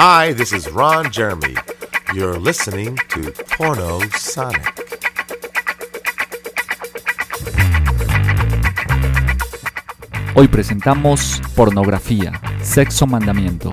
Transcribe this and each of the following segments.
Hi, this is Ron Jeremy. You're listening to Porno Sonic. Hoy presentamos Pornografía, Sexo Mandamiento.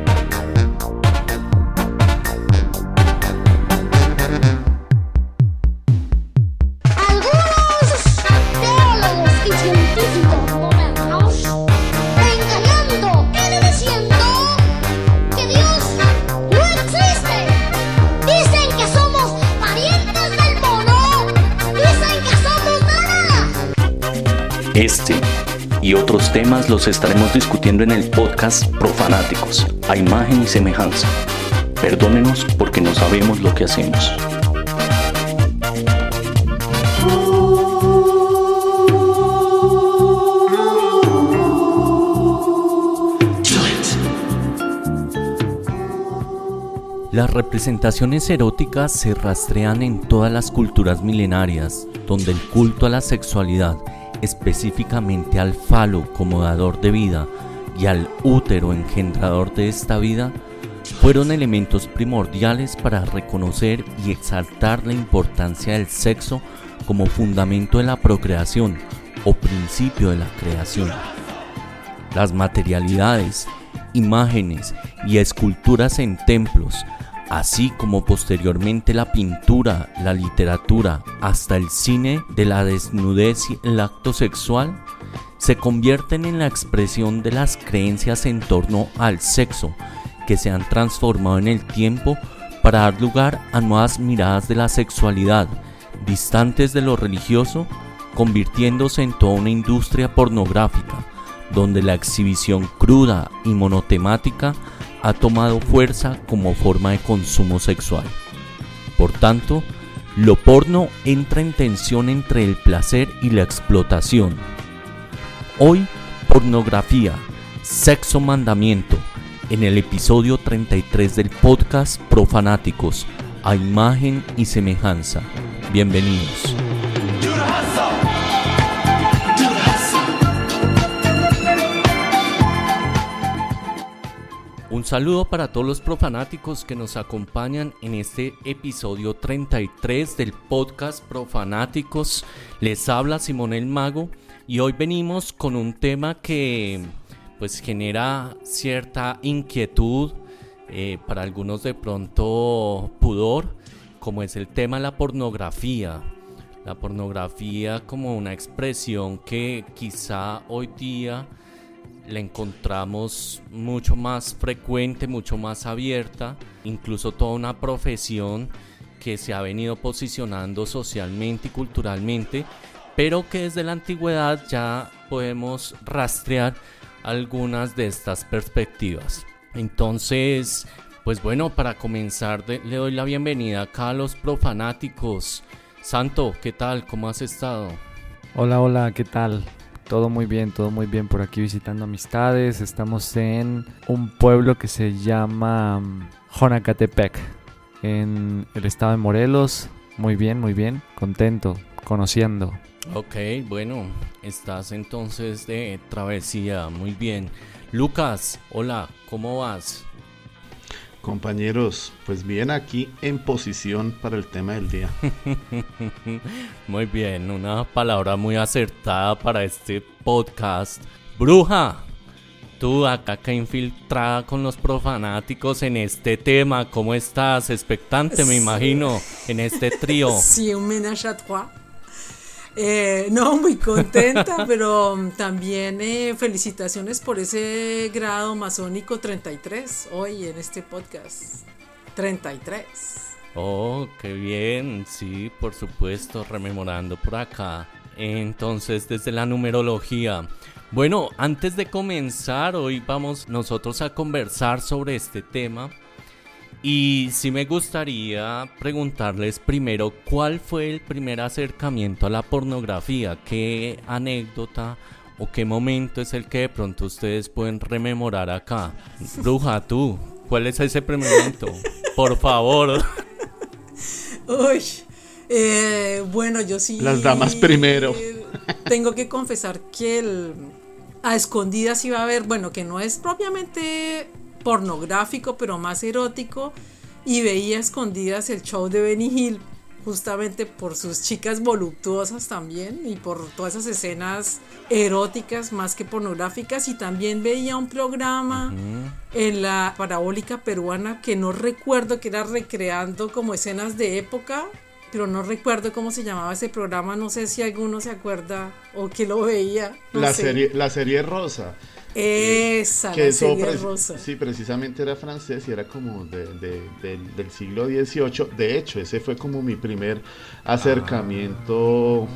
Otros temas los estaremos discutiendo en el podcast Profanáticos, a imagen y semejanza. Perdónenos porque no sabemos lo que hacemos. Las representaciones eróticas se rastrean en todas las culturas milenarias, donde el culto a la sexualidad específicamente al falo como dador de vida y al útero engendrador de esta vida, fueron elementos primordiales para reconocer y exaltar la importancia del sexo como fundamento de la procreación o principio de la creación. Las materialidades, imágenes y esculturas en templos así como posteriormente la pintura, la literatura, hasta el cine de la desnudez y el acto sexual, se convierten en la expresión de las creencias en torno al sexo que se han transformado en el tiempo para dar lugar a nuevas miradas de la sexualidad, distantes de lo religioso, convirtiéndose en toda una industria pornográfica, donde la exhibición cruda y monotemática ha tomado fuerza como forma de consumo sexual. Por tanto, lo porno entra en tensión entre el placer y la explotación. Hoy, pornografía, sexo mandamiento, en el episodio 33 del podcast Profanáticos, a imagen y semejanza. Bienvenidos. Un saludo para todos los profanáticos que nos acompañan en este episodio 33 del podcast Profanáticos. Les habla Simón el Mago y hoy venimos con un tema que pues genera cierta inquietud, eh, para algunos de pronto pudor, como es el tema de la pornografía. La pornografía como una expresión que quizá hoy día la encontramos mucho más frecuente, mucho más abierta, incluso toda una profesión que se ha venido posicionando socialmente y culturalmente, pero que desde la antigüedad ya podemos rastrear algunas de estas perspectivas. Entonces, pues bueno, para comenzar le doy la bienvenida acá a los profanáticos. Santo, ¿qué tal? ¿Cómo has estado? Hola, hola, ¿qué tal? Todo muy bien, todo muy bien por aquí visitando amistades. Estamos en un pueblo que se llama mm, Jonacatepec, en el estado de Morelos. Muy bien, muy bien, contento, conociendo. Ok, bueno, estás entonces de travesía, muy bien. Lucas, hola, ¿cómo vas? Compañeros, pues bien aquí en posición para el tema del día. muy bien, una palabra muy acertada para este podcast. Bruja, tú acá que infiltrada con los profanáticos en este tema, ¿cómo estás? Expectante, me imagino, en este trío. Sí, un ménage à trois. Eh, no, muy contenta, pero también eh, felicitaciones por ese grado masónico 33 hoy en este podcast. 33. Oh, qué bien, sí, por supuesto, rememorando por acá. Entonces, desde la numerología. Bueno, antes de comenzar, hoy vamos nosotros a conversar sobre este tema. Y sí me gustaría preguntarles primero cuál fue el primer acercamiento a la pornografía, qué anécdota o qué momento es el que de pronto ustedes pueden rememorar acá. Bruja, tú, ¿cuál es ese primer momento? Por favor. Uy, eh, bueno, yo sí. Las damas primero. Tengo que confesar que el, a escondidas iba a haber, bueno, que no es propiamente pornográfico, pero más erótico, y veía escondidas el show de Benny Hill, justamente por sus chicas voluptuosas también, y por todas esas escenas eróticas más que pornográficas, y también veía un programa en la parabólica peruana que no recuerdo que era recreando como escenas de época, pero no recuerdo cómo se llamaba ese programa, no sé si alguno se acuerda o que lo veía. la, serie, la serie rosa. Esa, que la rosa. Sí, precisamente era francés y era como de, del siglo XVIII. De hecho, ese fue como mi primer acercamiento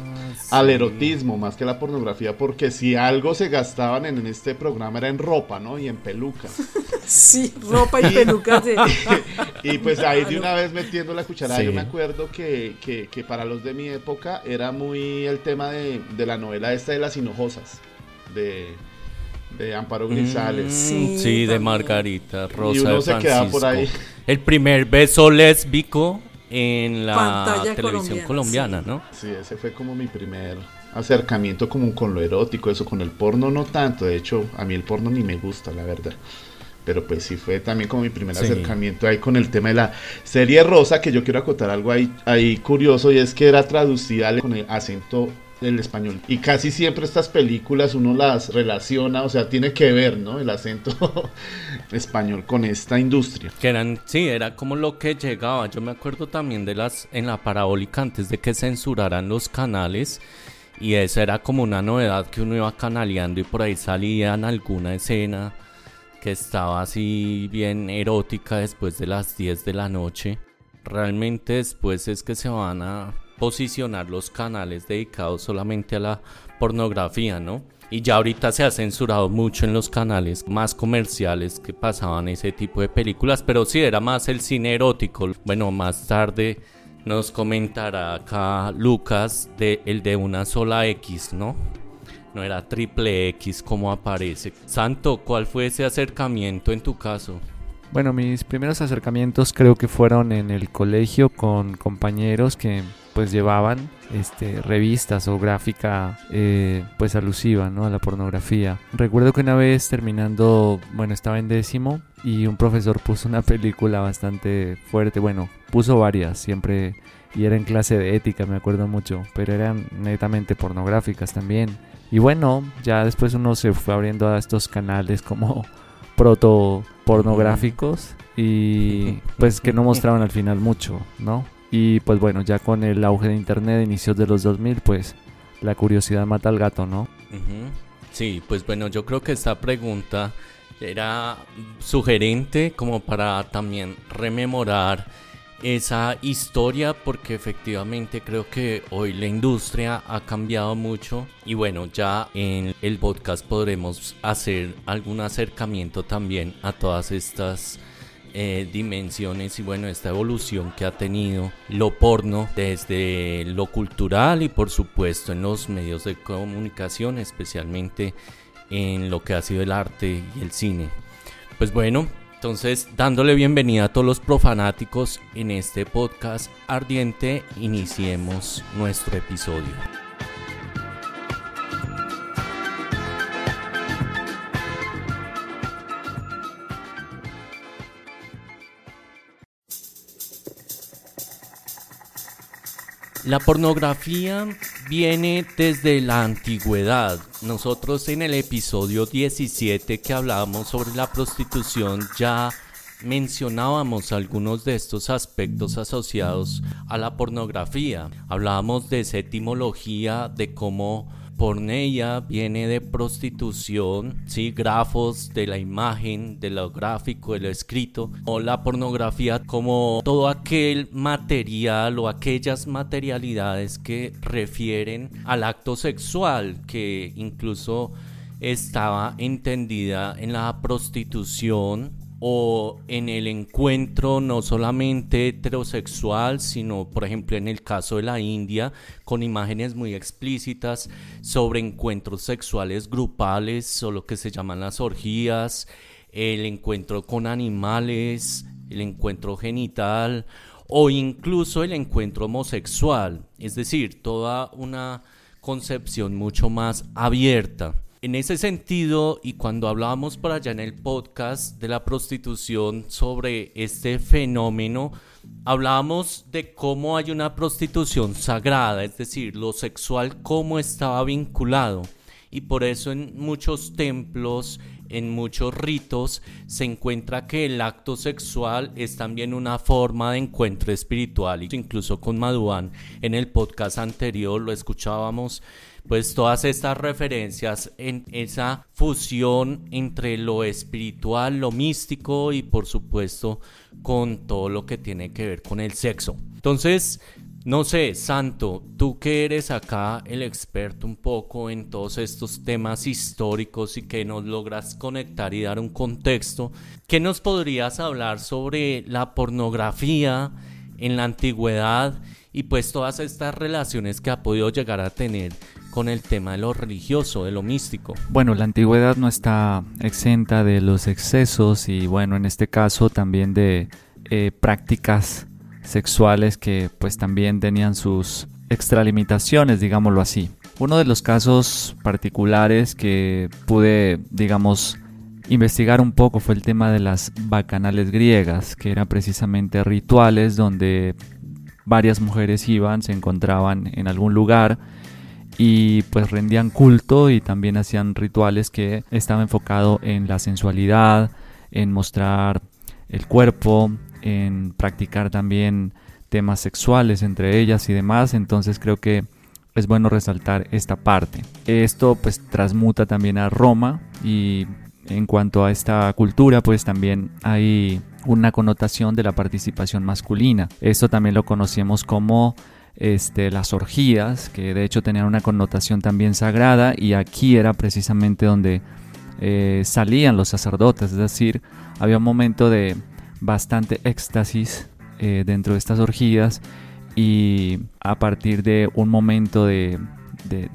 ah, al erotismo, más que la pornografía, porque si algo se gastaban en, este programa era en ropa, ¿no? Y en pelucas. sí, ropa y pelucas. y pues ahí de una vez metiendo la cucharada, yo me acuerdo que, que, que, para los de mi época era muy el tema de, de la novela esta de las hinojosas. De, de Amparo Grisales. Mm, sí, de Margarita Rosa. Y uno se queda por ahí. El primer beso lésbico en la televisión colombiana, ¿no? Sí, ese fue como mi primer acercamiento como con lo erótico, eso con el porno no tanto, de hecho a mí el porno ni me gusta, la verdad. Pero pues sí fue también como mi primer acercamiento ahí con el tema de la serie rosa, que yo quiero acotar algo ahí, ahí curioso y es que era traducida con el acento el español. Y casi siempre estas películas uno las relaciona, o sea, tiene que ver, ¿no? El acento español con esta industria. Que eran, sí, era como lo que llegaba. Yo me acuerdo también de las, en la parabólica, antes de que censuraran los canales. Y esa era como una novedad que uno iba canaleando y por ahí salían alguna escena que estaba así bien erótica después de las 10 de la noche. Realmente después es que se van a posicionar los canales dedicados solamente a la pornografía, ¿no? Y ya ahorita se ha censurado mucho en los canales más comerciales que pasaban ese tipo de películas, pero sí era más el cine erótico. Bueno, más tarde nos comentará acá Lucas de el de una sola X, ¿no? No era triple X como aparece. Santo, ¿cuál fue ese acercamiento en tu caso? Bueno, mis primeros acercamientos creo que fueron en el colegio con compañeros que pues llevaban este, revistas o gráfica eh, pues alusiva ¿no? a la pornografía. Recuerdo que una vez terminando, bueno, estaba en décimo y un profesor puso una película bastante fuerte, bueno, puso varias, siempre, y era en clase de ética, me acuerdo mucho, pero eran netamente pornográficas también. Y bueno, ya después uno se fue abriendo a estos canales como proto pornográficos y pues que no mostraban al final mucho, ¿no? Y pues bueno, ya con el auge de internet inicios de los 2000, pues la curiosidad mata al gato, ¿no? Sí, pues bueno, yo creo que esta pregunta era sugerente como para también rememorar esa historia porque efectivamente creo que hoy la industria ha cambiado mucho y bueno ya en el podcast podremos hacer algún acercamiento también a todas estas eh, dimensiones y bueno, esta evolución que ha tenido lo porno desde lo cultural y por supuesto en los medios de comunicación, especialmente en lo que ha sido el arte y el cine. Pues bueno, entonces dándole bienvenida a todos los profanáticos en este podcast ardiente, iniciemos nuestro episodio. La pornografía viene desde la antigüedad. Nosotros en el episodio 17 que hablábamos sobre la prostitución ya mencionábamos algunos de estos aspectos asociados a la pornografía. Hablábamos de esa etimología, de cómo porneia viene de prostitución, ¿sí? grafos de la imagen, de lo gráfico, de lo escrito, o la pornografía como todo aquel material o aquellas materialidades que refieren al acto sexual, que incluso estaba entendida en la prostitución o en el encuentro no solamente heterosexual, sino por ejemplo en el caso de la India, con imágenes muy explícitas sobre encuentros sexuales grupales o lo que se llaman las orgías, el encuentro con animales, el encuentro genital o incluso el encuentro homosexual, es decir, toda una concepción mucho más abierta. En ese sentido, y cuando hablábamos por allá en el podcast de la prostitución sobre este fenómeno, hablábamos de cómo hay una prostitución sagrada, es decir, lo sexual cómo estaba vinculado. Y por eso en muchos templos, en muchos ritos, se encuentra que el acto sexual es también una forma de encuentro espiritual. Incluso con Maduán en el podcast anterior lo escuchábamos pues todas estas referencias en esa fusión entre lo espiritual, lo místico y por supuesto con todo lo que tiene que ver con el sexo. Entonces, no sé, Santo, tú que eres acá el experto un poco en todos estos temas históricos y que nos logras conectar y dar un contexto, ¿qué nos podrías hablar sobre la pornografía en la antigüedad y pues todas estas relaciones que ha podido llegar a tener con el tema de lo religioso, de lo místico. Bueno, la antigüedad no está exenta de los excesos y bueno, en este caso también de eh, prácticas sexuales que pues también tenían sus extralimitaciones, digámoslo así. Uno de los casos particulares que pude, digamos, investigar un poco fue el tema de las bacanales griegas, que eran precisamente rituales donde varias mujeres iban, se encontraban en algún lugar y pues rendían culto y también hacían rituales que estaban enfocados en la sensualidad, en mostrar el cuerpo, en practicar también temas sexuales entre ellas y demás, entonces creo que es bueno resaltar esta parte. Esto pues transmuta también a Roma y en cuanto a esta cultura pues también hay una connotación de la participación masculina. Esto también lo conocemos como este, las orgías, que de hecho tenían una connotación también sagrada, y aquí era precisamente donde eh, salían los sacerdotes, es decir, había un momento de bastante éxtasis eh, dentro de estas orgías, y a partir de un momento de,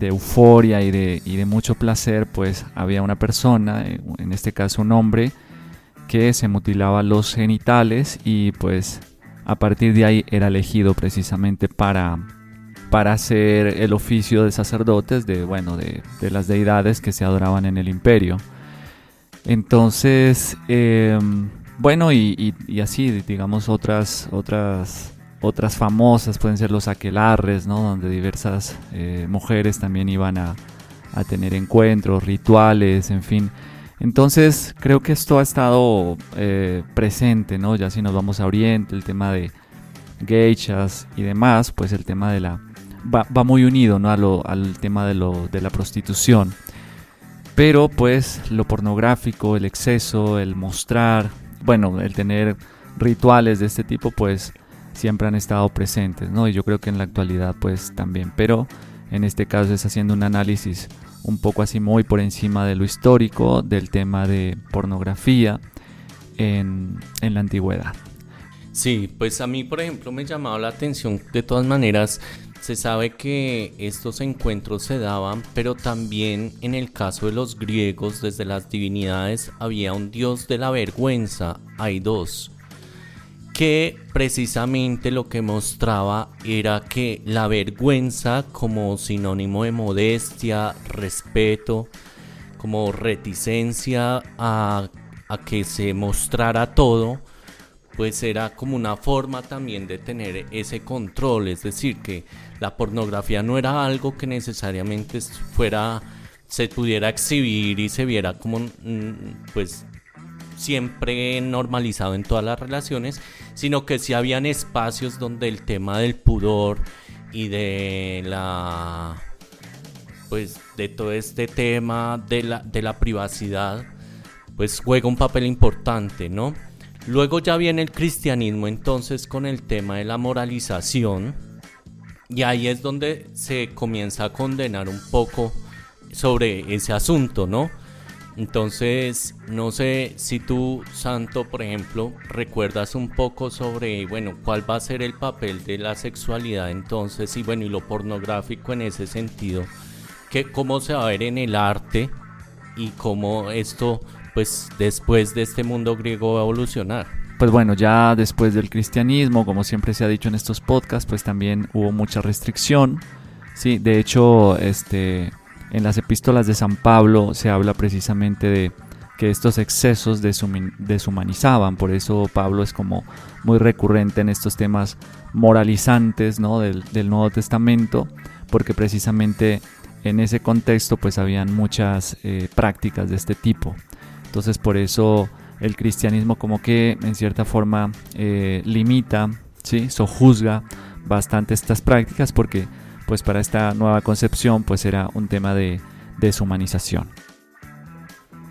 euforia y de, mucho placer, pues había una persona, eh, en este caso un hombre, que se mutilaba los genitales y pues a partir de ahí era elegido precisamente para, para hacer el oficio de sacerdotes de, bueno, de, las deidades que se adoraban en el imperio. Entonces, em, bueno, y, así, digamos, otras, otras, otras famosas pueden ser los aquelarres, ¿no? Donde diversas eh, mujeres también iban a, a tener encuentros, rituales, en fin. Entonces creo que esto ha estado eh, presente, ¿no? Ya si nos vamos a Oriente, el tema de geishas y demás, pues el tema de la... va, muy unido, ¿no? al tema de, la prostitución. Pero pues lo pornográfico, el exceso, el mostrar, bueno, el tener rituales de este tipo, pues siempre han estado presentes, ¿no? Y yo creo que en la actualidad pues también, pero en este caso es haciendo un análisis un poco así muy por encima de lo histórico del tema de pornografía en, la antigüedad. Sí, pues a mí por ejemplo me llamaba la atención de todas maneras. Se sabe que estos encuentros se daban, pero también en el caso de los griegos, desde las divinidades había un dios de la vergüenza, hay dos que precisamente lo que mostraba era que la vergüenza como sinónimo de modestia, respeto, como reticencia a, que se mostrara todo, pues era como una forma también de tener ese control, es decir, que la pornografía no era algo que necesariamente fuera se pudiera exhibir y se viera como mm, pues siempre normalizado en todas las relaciones, sino que sí habían espacios donde el tema del pudor y de la pues de todo este tema de la, de la privacidad pues juega un papel importante, ¿no? Luego ya viene el cristianismo entonces con el tema de la moralización y ahí es donde se comienza a condenar un poco sobre ese asunto, ¿no? Entonces, no sé si tú, Santo, por ejemplo, recuerdas un poco sobre, bueno, cuál va a ser el papel de la sexualidad entonces y bueno, y lo pornográfico en ese sentido, que cómo se va a ver en el arte y cómo esto, pues después de este mundo griego va a evolucionar. Pues bueno, ya después del cristianismo, como siempre se ha dicho en estos podcasts, pues también hubo mucha restricción. Sí, de hecho, este, en las epístolas de San Pablo se habla precisamente de que estos excesos deshumanizaban, por eso Pablo es como muy recurrente en estos temas moralizantes ¿no? del, Nuevo Testamento, porque precisamente en ese contexto pues habían muchas eh, prácticas de este tipo. Entonces por eso el cristianismo como que en cierta forma eh, limita, ¿sí? sojuzga bastante estas prácticas porque pues para esta nueva concepción pues era un tema de deshumanización.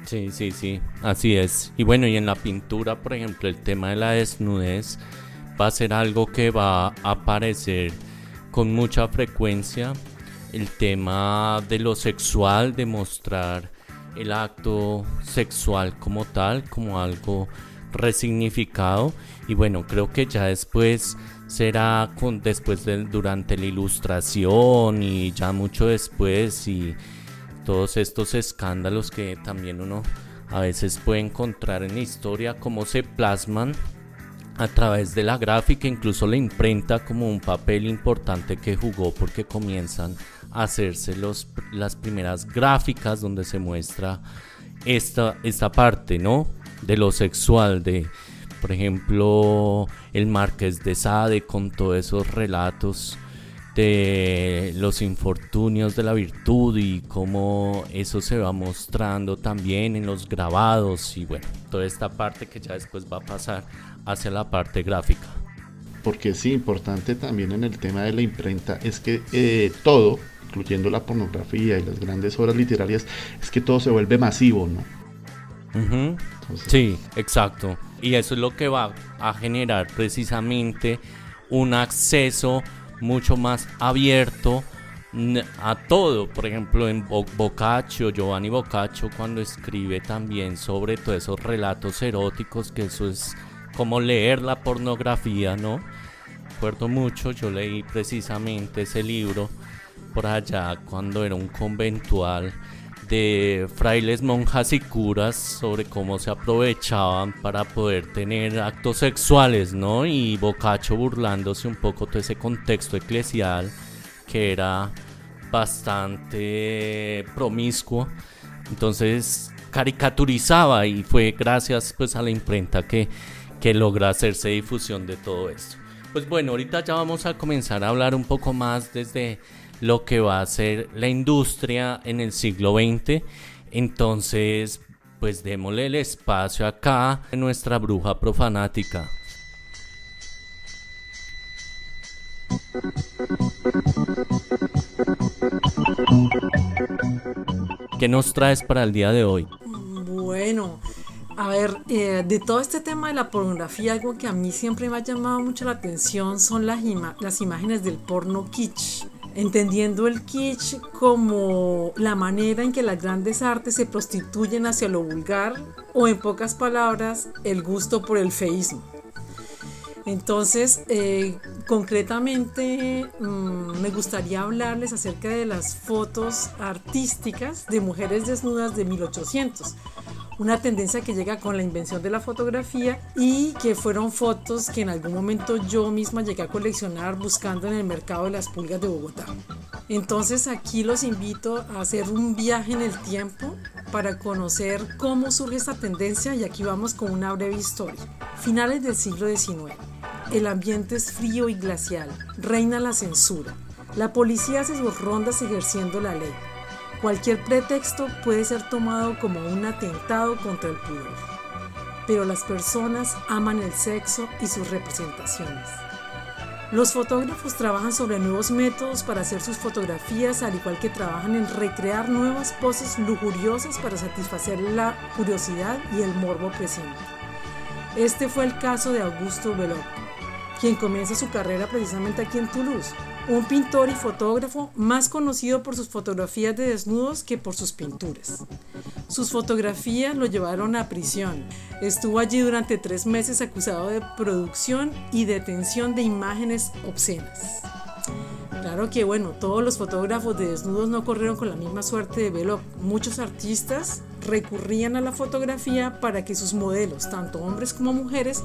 Sí, sí, sí, así es. Y bueno, y en la pintura, por ejemplo, el tema de la desnudez va a ser algo que va a aparecer con mucha frecuencia. El tema de lo sexual, de mostrar el acto sexual como tal, como algo resignificado. Y bueno, creo que ya después será con, después de, durante la ilustración y ya mucho después y todos estos escándalos que también uno a veces puede encontrar en la historia, cómo se plasman a través de la gráfica, incluso la imprenta como un papel importante que jugó porque comienzan a hacerse los, las primeras gráficas donde se muestra esta, esta parte, ¿no? De lo sexual, de, por ejemplo, el Marqués de Sade con todos esos relatos de los infortunios de la virtud y cómo eso se va mostrando también en los grabados y bueno, toda esta parte que ya después va a pasar hacia la parte gráfica. Porque sí, importante también en el tema de la imprenta es que eh, todo, incluyendo la pornografía y las grandes obras literarias, es que todo se vuelve masivo, ¿no? sí, exacto. Y eso es lo que va a generar precisamente un acceso mucho más abierto a todo. Por ejemplo, en Boccaccio, Giovanni Boccaccio, cuando escribe también sobre todos esos relatos eróticos, que eso es como leer la pornografía, ¿no? Recuerdo mucho, yo leí precisamente ese libro por allá cuando era un conventual de frailes, monjas y curas sobre cómo se aprovechaban para poder tener actos sexuales, ¿no? Y Boccaccio burlándose un poco de ese contexto eclesial que era bastante promiscuo. Entonces caricaturizaba y fue gracias pues a la imprenta que, que logra hacerse difusión de todo esto. Pues bueno, ahorita ya vamos a comenzar a hablar un poco más desde lo que va a ser la industria en el siglo XX. Entonces, pues démosle el espacio acá en nuestra bruja profanática. ¿Qué nos traes para el día de hoy? Bueno, a ver, eh, de todo este tema de la pornografía, algo que a mí siempre me ha llamado mucho la atención son las, las imágenes del porno kitsch entendiendo el kitsch como la manera en que las grandes artes se prostituyen hacia lo vulgar o en pocas palabras el gusto por el feísmo. Entonces, eh, concretamente, mm, me gustaría hablarles acerca de las fotos artísticas de mujeres desnudas de 1800 una tendencia que llega con la invención de la fotografía y que fueron fotos que en algún momento yo misma llegué a coleccionar buscando en el mercado de las pulgas de Bogotá. Entonces aquí los invito a hacer un viaje en el tiempo para conocer cómo surge esta tendencia y aquí vamos con una breve historia. Finales del siglo XIX. El ambiente es frío y glacial. Reina la censura. La policía hace sus rondas ejerciendo la ley. Cualquier pretexto puede ser tomado como un atentado contra el pudor. pero las personas aman el sexo y sus representaciones. Los fotógrafos trabajan sobre nuevos métodos para hacer sus fotografías, al igual que trabajan en recrear nuevas poses lujuriosas para satisfacer la curiosidad y el morbo presente. Este fue el caso de Augusto Belot, quien comienza su carrera precisamente aquí en Toulouse, un pintor y fotógrafo más conocido por sus fotografías de desnudos que por sus pinturas. Sus fotografías lo llevaron a prisión. Estuvo allí durante tres meses acusado de producción y detención de imágenes obscenas. Claro que bueno, todos los fotógrafos de desnudos no corrieron con la misma suerte de Belloc. Muchos artistas recurrían a la fotografía para que sus modelos, tanto hombres como mujeres,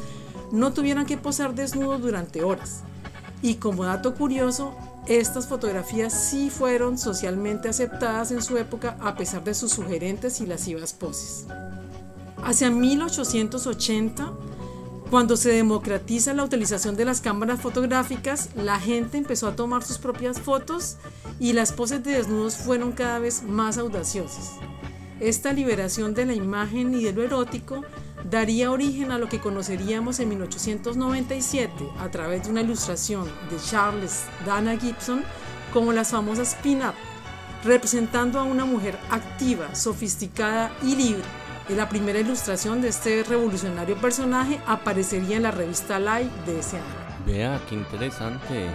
no tuvieran que posar desnudos durante horas. Y como dato curioso, estas fotografías sí fueron socialmente aceptadas en su época a pesar de sus sugerentes y lascivas poses. Hacia 1880, cuando se democratiza la utilización de las cámaras fotográficas, la gente empezó a tomar sus propias fotos y las poses de desnudos fueron cada vez más audaciosas. Esta liberación de la imagen y de lo erótico daría origen a lo que conoceríamos en 1897 a través de una ilustración de Charles Dana Gibson como las famosas pin-up, representando a una mujer activa, sofisticada y libre. La primera ilustración de este revolucionario personaje aparecería en la revista Life de ese año. Vea, qué interesante.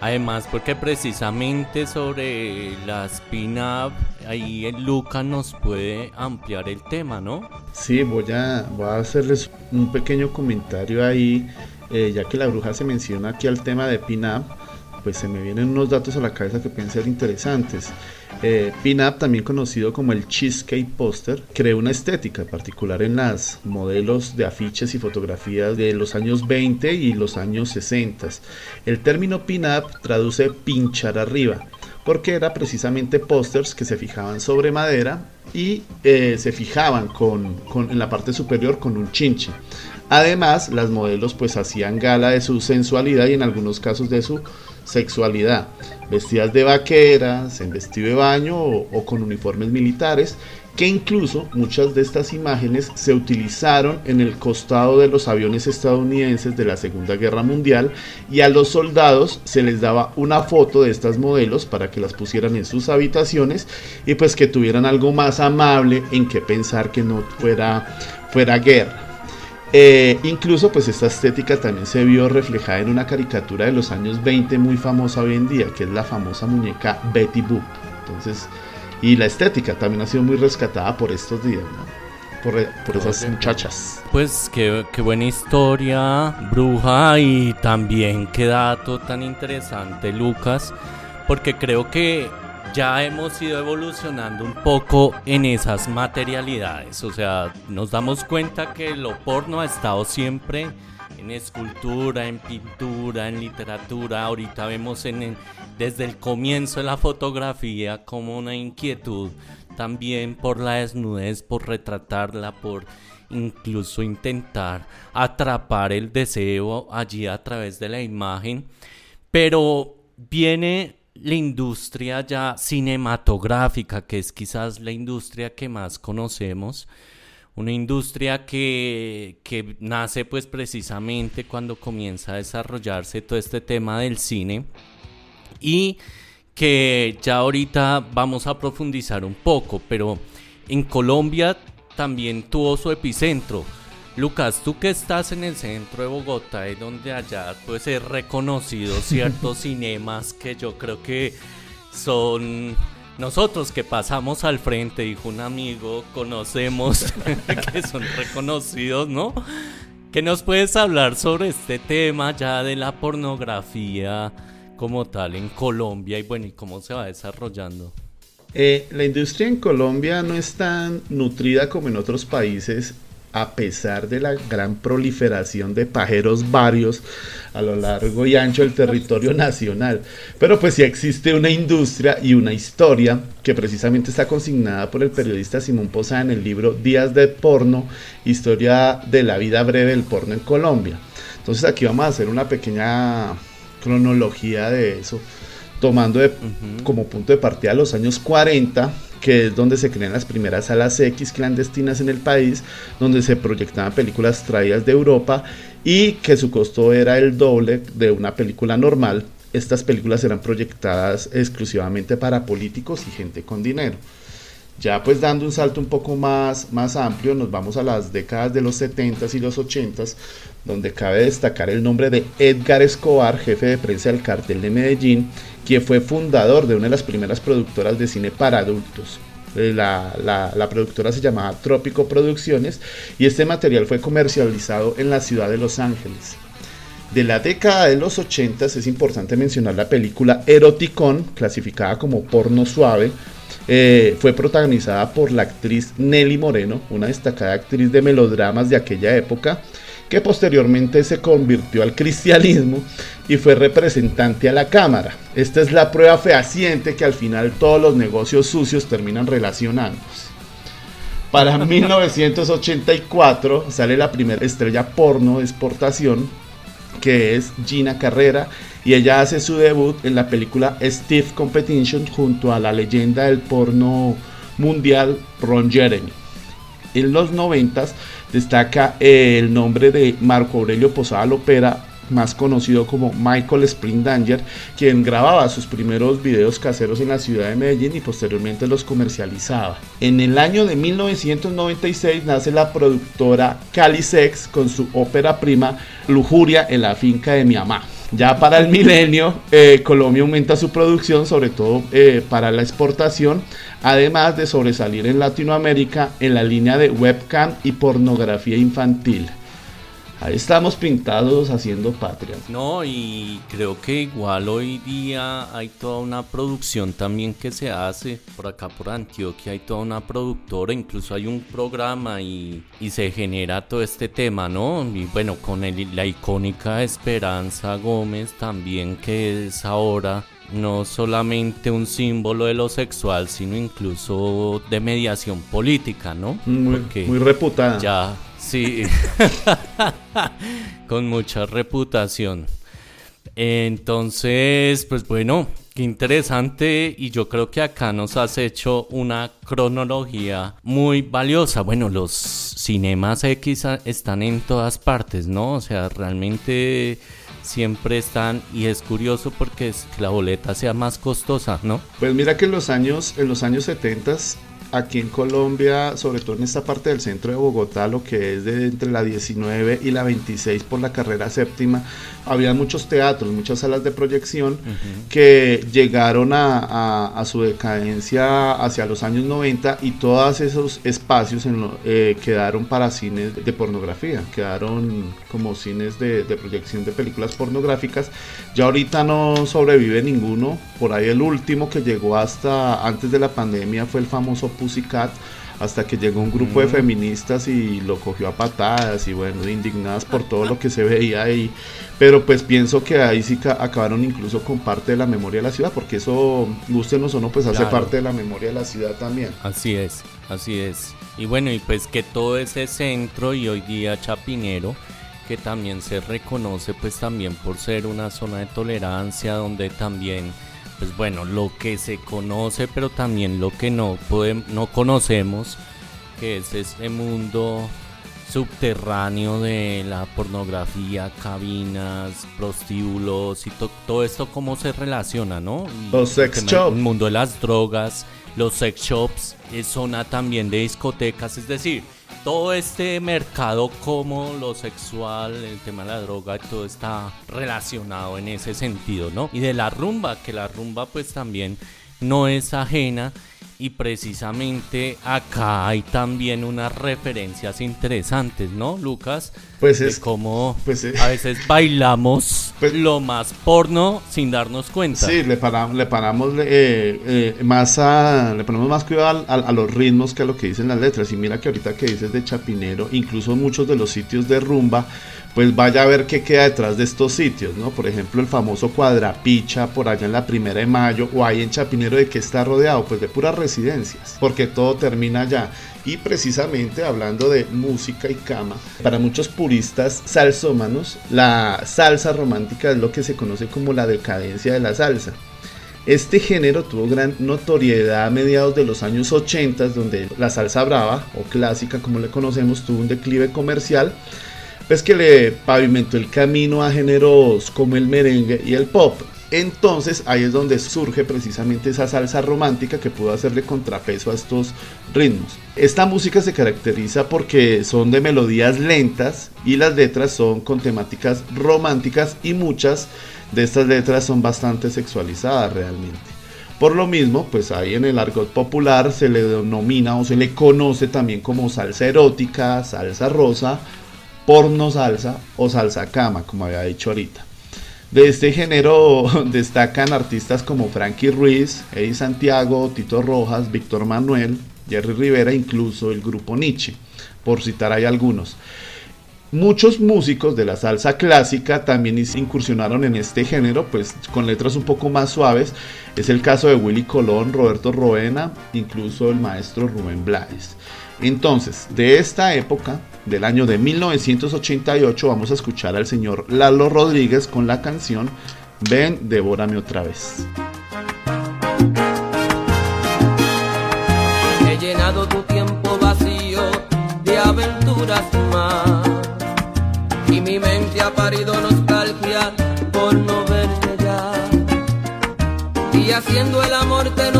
Además, porque precisamente sobre las pin-up, ahí Luca nos puede ampliar el tema, ¿no? Sí, voy a, voy a hacerles un pequeño comentario ahí, eh, ya que la bruja se menciona aquí al tema de pin-up, pues se me vienen unos datos a la cabeza que pueden ser interesantes. Eh, Pin-Up, también conocido como el cheesecake poster, creó una estética particular en las modelos de afiches y fotografías de los años 20 y los años 60. El término Pin-Up traduce pinchar arriba, porque era precisamente pósters que se fijaban sobre madera y eh, se fijaban con, en la parte superior con un chinche. Además, las modelos pues hacían gala de su sensualidad y en algunos casos de su sexualidad, vestidas de vaqueras, en vestido de baño o, con uniformes militares, que incluso muchas de estas imágenes se utilizaron en el costado de los aviones estadounidenses de la Segunda Guerra Mundial y a los soldados se les daba una foto de estas modelos para que las pusieran en sus habitaciones y pues que tuvieran algo más amable en que pensar que no fuera, fuera guerra. Eh, incluso pues esta estética también se vio reflejada en una caricatura de los años 20 muy famosa hoy en día, que es la famosa muñeca Betty Boop. Entonces, y la estética también ha sido muy rescatada por estos días, Por, por esas muchachas. Pues qué, qué, buena historia, bruja, y también qué dato tan interesante, Lucas, porque creo que ya hemos ido evolucionando un poco en esas materialidades. O sea, nos damos cuenta que lo porno ha estado siempre en escultura, en pintura, en literatura. Ahorita vemos en, desde el comienzo de la fotografía como una inquietud también por la desnudez, por retratarla, por incluso intentar atrapar el deseo allí a través de la imagen. Pero viene la industria ya cinematográfica, que es quizás la industria que más conocemos, una industria que, que, nace pues precisamente cuando comienza a desarrollarse todo este tema del cine y que ya ahorita vamos a profundizar un poco, pero en Colombia también tuvo su epicentro. Lucas, tú que estás en el centro de Bogotá, es donde allá puede ser reconocido ciertos cinemas que yo creo que son nosotros que pasamos al frente, dijo un amigo, conocemos que son reconocidos, ¿no? ¿Qué nos puedes hablar sobre este tema ya de la pornografía como tal en Colombia y bueno, y cómo se va desarrollando? Eh, la industria en Colombia no es tan nutrida como en otros países a pesar de la gran proliferación de pajeros varios a lo largo y ancho del territorio nacional. Pero pues sí existe una industria y una historia que precisamente está consignada por el periodista Simón Posada en el libro Días de Porno, Historia de la vida breve del porno en Colombia. Entonces aquí vamos a hacer una pequeña cronología de eso tomando como punto de partida los años 40, que es donde se crean las primeras salas X clandestinas en el país, donde se proyectaban películas traídas de Europa y que su costo era el doble de una película normal. Estas películas eran proyectadas exclusivamente para políticos y gente con dinero. Ya pues dando un salto un poco más, más amplio, nos vamos a las décadas de los 70s y los 80s, donde cabe destacar el nombre de Edgar Escobar, jefe de prensa del cartel de Medellín, quien fue fundador de una de las primeras productoras de cine para adultos. Eh, la, la, productora se llamaba Trópico Producciones y este material fue comercializado en la ciudad de Los Ángeles. De la década de los 80 es importante mencionar la película Eroticon, clasificada como porno suave, eh, fue protagonizada por la actriz Nelly Moreno, una destacada actriz de melodramas de aquella época, que posteriormente se convirtió al cristianismo y fue representante a la Cámara. Esta es la prueba fehaciente que al final todos los negocios sucios terminan relacionándose. Para 1984 sale la primera estrella porno de exportación, que es Gina Carrera, y ella hace su debut en la película Steve Competition junto a la leyenda del porno mundial Ron Jeremy. En los 90 destaca el nombre de Marco Aurelio Posada Lopera, más conocido como Michael Spring Danger, quien grababa sus primeros videos caseros en la ciudad de Medellín y posteriormente los comercializaba. En el año de 1996 nace la productora Cali Sex con su ópera prima Lujuria en la finca de mi mamá. Ya para el milenio, eh, Colombia aumenta su producción, sobre todo eh, para la exportación, además de sobresalir en Latinoamérica en la línea de webcam y pornografía infantil. Ahí estamos pintados haciendo patria. No, y creo que igual hoy día hay toda una producción también que se hace. Por acá por Antioquia hay toda una productora, incluso hay un programa y, se genera todo este tema, ¿no? Y bueno, con la icónica Esperanza Gómez también que es ahora no solamente un símbolo de lo sexual, sino incluso de mediación política, ¿no? Muy, muy reputada. Ya Sí, con mucha reputación. Entonces, pues bueno, qué interesante y yo creo que acá nos has hecho una cronología muy valiosa. Bueno, los cinemas X están en todas partes, ¿no? O sea, realmente siempre están y es curioso porque es que la boleta sea más costosa, ¿no? Pues mira que en los años en los años 70 aquí en Colombia, sobre todo en esta parte del centro de Bogotá, lo que es de entre la 19 y la 26 por la carrera séptima, había muchos teatros, muchas salas de proyección que llegaron a, su decadencia hacia los años 90 y todos esos espacios eh, quedaron para cines de pornografía, quedaron como cines de, de proyección de películas pornográficas. Ya ahorita no sobrevive ninguno, por ahí el último que llegó hasta antes de la pandemia fue el famoso Pussycat hasta que llegó un grupo de mm. feministas y lo cogió a patadas y bueno, indignadas por todo lo que se veía ahí. Pero pues pienso que ahí sí acabaron incluso con parte de la memoria de la ciudad, porque eso, gustenos o no, pues hace parte de la memoria de la ciudad también. Así es, así es. Y bueno, y pues que todo ese centro y hoy día Chapinero, que también se reconoce pues también por ser una zona de tolerancia donde también pues bueno, lo que se conoce, pero también lo que no, podemos, no conocemos, que es este mundo subterráneo de la pornografía, cabinas, prostíbulos y todo esto cómo se relaciona, ¿no? los sex shops. El mundo de las drogas, los sex shops, es zona también de discotecas, es decir, todo este mercado como lo sexual, el tema de la droga, todo está relacionado en ese sentido, ¿no? Y de la rumba, que la rumba pues también no es ajena y precisamente acá hay también unas referencias interesantes, ¿no, Lucas? Pues es como pues a veces bailamos pues lo más porno sin darnos cuenta. Sí, le paramos, le paramos eh, eh, más a, le ponemos más cuidado a, los ritmos que a lo que dicen las letras. Y mira que ahorita que dices de Chapinero, incluso muchos de los sitios de rumba pues vaya a ver qué queda detrás de estos sitios, ¿no? Por ejemplo, el famoso Cuadrapicha por allá en la Primera de Mayo o ahí en Chapinero de que está rodeado, pues de puras residencias, porque todo termina allá. Y precisamente hablando de música y cama, para muchos puristas salsómanos, la salsa romántica es lo que se conoce como la decadencia de la salsa. Este género tuvo gran notoriedad a mediados de los años 80, donde la salsa brava o clásica como le conocemos tuvo un declive comercial, pues que le pavimentó el camino a géneros como el merengue y el pop. Entonces ahí es donde surge precisamente esa salsa romántica que pudo hacerle contrapeso a estos ritmos. Esta música se caracteriza porque son de melodías lentas y las letras son con temáticas románticas y muchas de estas letras son bastante sexualizadas realmente. Por lo mismo, pues ahí en el argot popular se le denomina o se le conoce también como salsa erótica, salsa rosa, porno salsa o salsa cama, como había dicho ahorita. De este género destacan artistas como Frankie Ruiz, Eddie Santiago, Tito Rojas, Víctor Manuel, Jerry Rivera, incluso el grupo Nietzsche, por citar ahí algunos. Muchos músicos de la salsa clásica también incursionaron en este género, pues con letras un poco más suaves. Es el caso de Willy Colón, Roberto Roena, incluso el maestro Rubén Blades. Entonces, de esta época, del año de 1988, vamos a escuchar al señor Lalo Rodríguez con la canción Ven, devórame otra vez. He llenado tu tiempo vacío de aventuras más y mi mente ha parido nostalgia por no verte ya. Y haciendo el amor te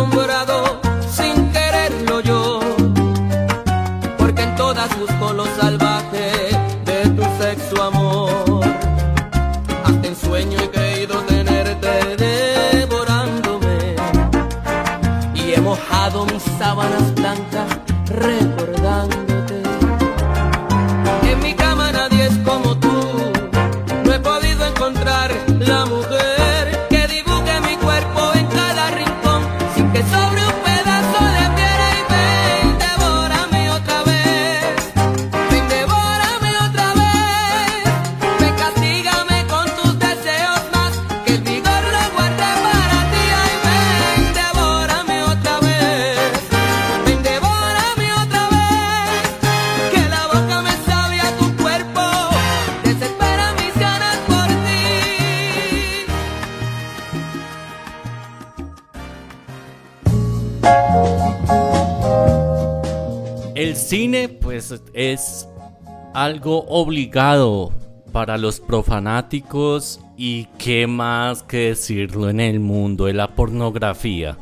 algo obligado para los profanáticos y qué más que decirlo en el mundo de la pornografía.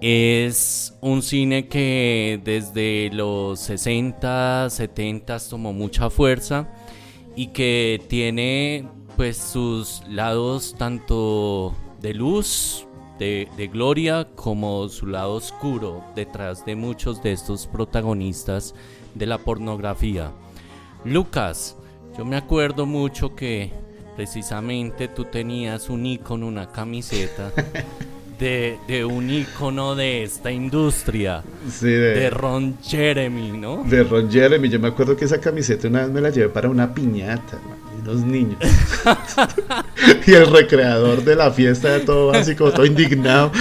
Es un cine que desde los 60, 70 tomó mucha fuerza y que tiene pues sus lados tanto de luz, de, de gloria, como su lado oscuro detrás de muchos de estos protagonistas de la pornografía. Lucas, yo me acuerdo mucho que precisamente tú tenías un icono, una camiseta de, de un icono de esta industria, Sí, de Ron Jeremy, ¿no? de Ron Jeremy. Yo me acuerdo que esa camiseta una vez me la llevé para una piñata, de unos niños. y el recreador de la fiesta de todo así como todo indignado.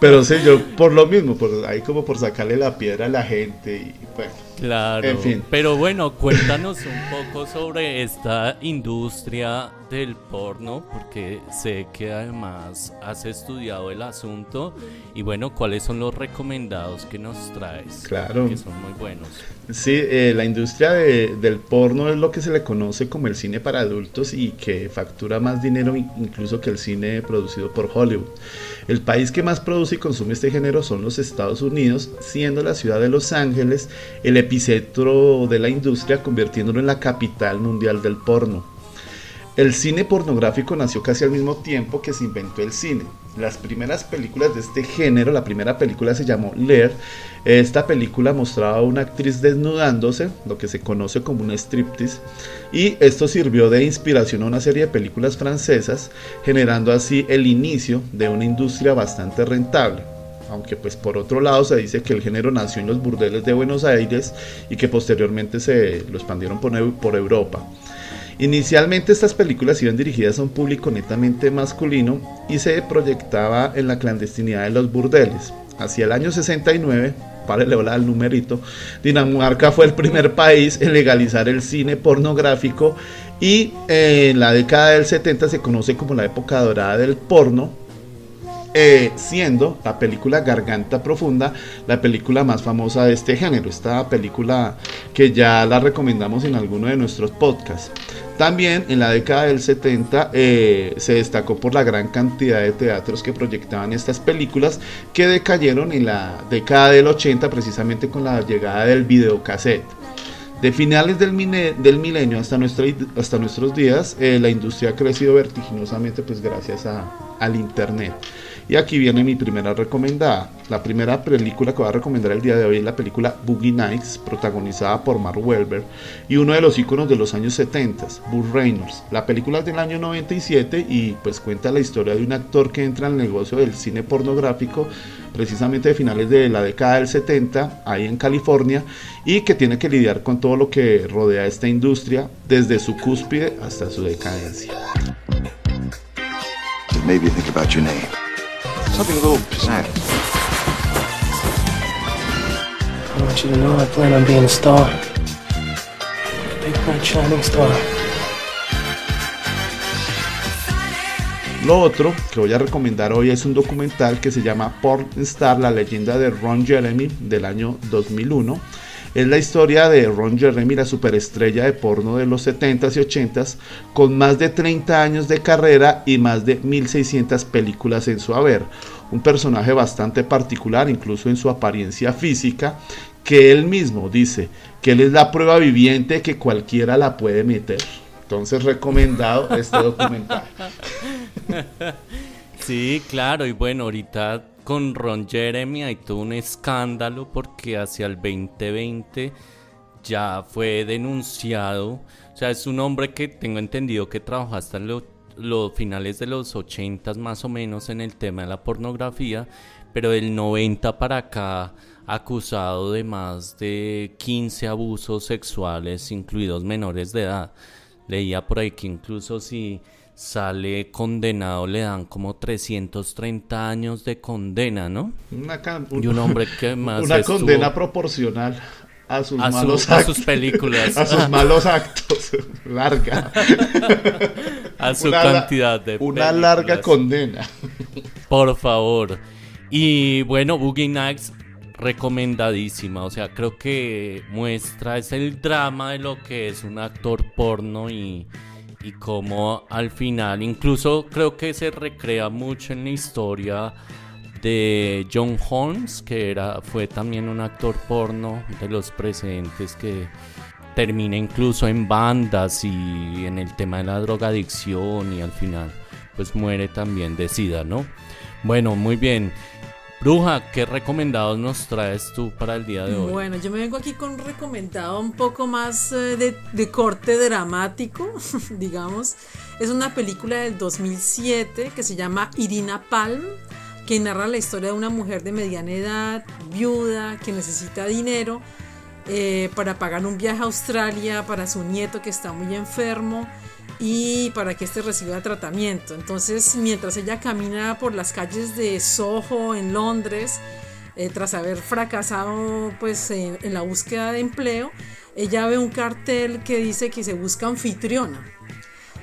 Pero sí, yo por lo mismo, por ahí como por sacarle la piedra a la gente y pues Claro. En fin. Pero bueno, cuéntanos un poco sobre esta industria del porno, porque sé que además has estudiado el asunto y bueno, ¿cuáles son los recomendados que nos traes? Claro. Que son muy buenos. Sí, eh, la industria de- del porno es lo que se le conoce como el cine para adultos y que factura más dinero in- incluso que el cine producido por Hollywood. El país que más produce y consume este género son los Estados Unidos, siendo la ciudad de Los Ángeles el epicentro de la industria, convirtiéndolo en la capital mundial del porno. El cine pornográfico nació casi al mismo tiempo que se inventó el cine. Las primeras películas de este género, la primera película se llamó Lear. Esta película mostraba a una actriz desnudándose, lo que se conoce como un striptease, y esto sirvió de inspiración a una serie de películas francesas, generando así el inicio de una industria bastante rentable. Aunque pues por otro lado se dice que el género nació en los burdeles de Buenos Aires y que posteriormente se lo expandieron por Europa. Inicialmente estas películas iban dirigidas a un público netamente masculino y se proyectaba en la clandestinidad de los burdeles. Hacia el año 69, para elevar el numerito, Dinamarca fue el primer país en legalizar el cine pornográfico y eh, en la década del 70 se conoce como la época dorada del porno eh, siendo la película Garganta Profunda la película más famosa de este género. Esta película que ya la recomendamos en alguno de nuestros podcasts. También en la década del 70 eh, se destacó por la gran cantidad de teatros que proyectaban estas películas que decayeron en la década del 80 precisamente con la llegada del videocassette. De finales del, milenio hasta, hasta nuestros días, eh, la industria ha crecido vertiginosamente pues gracias al Internet. Y aquí viene mi primera recomendada. La primera película que voy a recomendar el día de hoy es la película Boogie Nights, protagonizada por Mark Wahlberg y uno de los íconos de los años 70, Burt Reynolds. La película es del año 97 y pues cuenta la historia de un actor que entra al negocio del cine pornográfico precisamente de finales de la década del 70, ahí en California, y que tiene que lidiar con todo lo que rodea esta industria, desde su cúspide hasta su decadencia. Something a little pizzazz. I want you to know I plan on being a star. Big bright shining star. Lo otro que voy a recomendar hoy es un documental que se llama Porn Star, la leyenda de Ron Jeremy del año 2001 es la historia de Ron Jeremy, la superestrella de porno de los 70s y 80s, con más de 30 años de carrera y más de 1600 películas en su haber. Un personaje bastante particular, incluso en su apariencia física, que él mismo dice que él es la prueba viviente que cualquiera la puede meter. Entonces, recomendado este documental. Sí, claro, y bueno, ahorita con Ron Jeremy hay todo un escándalo porque hacia el 2020 ya fue denunciado. O sea, es un hombre que tengo entendido que trabajó hasta los, los finales de los 80 más o menos en el tema de la pornografía, pero del 90 para acá acusado de más de 15 abusos sexuales, incluidos menores de edad. Leía por ahí que incluso si sale condenado, le dan como 330 años de condena, ¿no? Una y un hombre que más Una condena proporcional a sus malos actos. A sus películas. a sus malos actos. larga. a su cantidad de Una larga condena. Por favor. Y bueno, Boogie Nights recomendadísima, o sea, creo que muestra es el drama de lo que es un actor porno y y como al final, incluso creo que se recrea mucho en la historia de John Holmes, que era, fue también un actor porno de los presentes que termina incluso en bandas y en el tema de la drogadicción y al final pues muere también de sida, ¿no? Bueno, muy bien. Bruja, ¿qué recomendados nos traes tú para el día de hoy? Bueno, yo me vengo aquí con un recomendado un poco más eh, de, corte dramático, digamos. Es una película del 2007 que se llama Irina Palm, que narra la historia de una mujer de mediana edad, viuda, que necesita dinero eh, para pagar un viaje a Australia para su nieto que está muy enfermo y para que éste reciba tratamiento. Entonces, mientras ella camina por las calles de Soho en Londres, eh, tras haber fracasado pues, en, la búsqueda de empleo, ella ve un cartel que dice que se busca anfitriona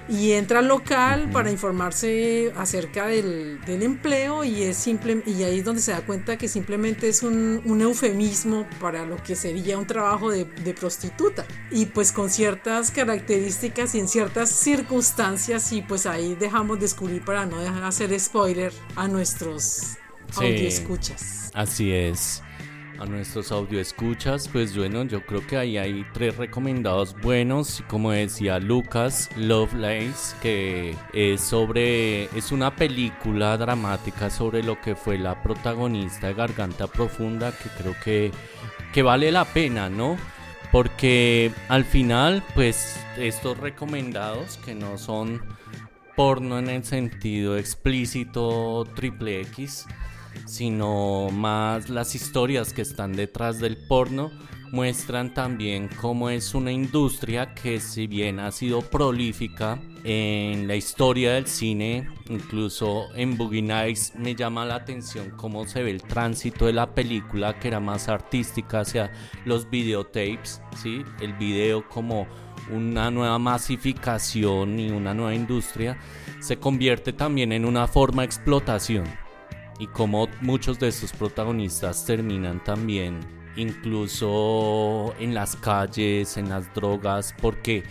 y entra al local para informarse acerca del, empleo y es simple y ahí es donde se da cuenta que simplemente es un, eufemismo para lo que sería un trabajo de, prostituta. Y pues con ciertas características y en ciertas circunstancias y pues ahí dejamos descubrir para no dejar hacer spoiler a nuestros sí, escuchas. Así es a nuestros audio escuchas, pues bueno, yo creo que ahí hay tres recomendados buenos, como decía Lucas, Lovelace, que es sobre, es una película dramática sobre lo que fue la protagonista de Garganta Profunda, que creo que, que vale la pena, ¿no? Porque al final, pues estos recomendados que no son porno en el sentido explícito triple X, sino más las historias que están detrás del porno muestran también cómo es una industria que si bien ha sido prolífica en la historia del cine, incluso en Boogie Nights me llama la atención cómo se ve el tránsito de la película que era más artística hacia los videotapes, ¿sí? el video como una nueva masificación y una nueva industria se convierte también en una forma de explotación y cómo muchos de estos protagonistas terminan también incluso en las calles, en las drogas, porque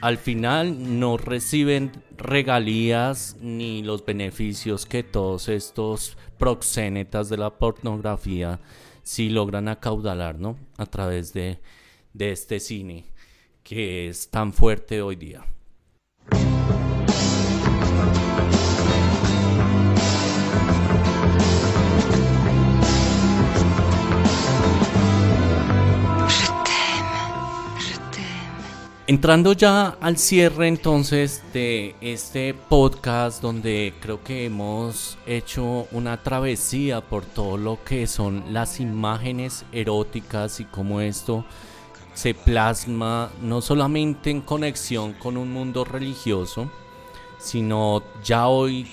al final no reciben regalías ni los beneficios que todos estos proxénetas de la pornografía sí logran acaudalar, ¿no? A través de, de este cine que es tan fuerte hoy día. Entrando ya al cierre entonces de este podcast donde creo que hemos hecho una travesía por todo lo que son las imágenes eróticas y cómo esto se plasma no solamente en conexión con un mundo religioso, sino ya hoy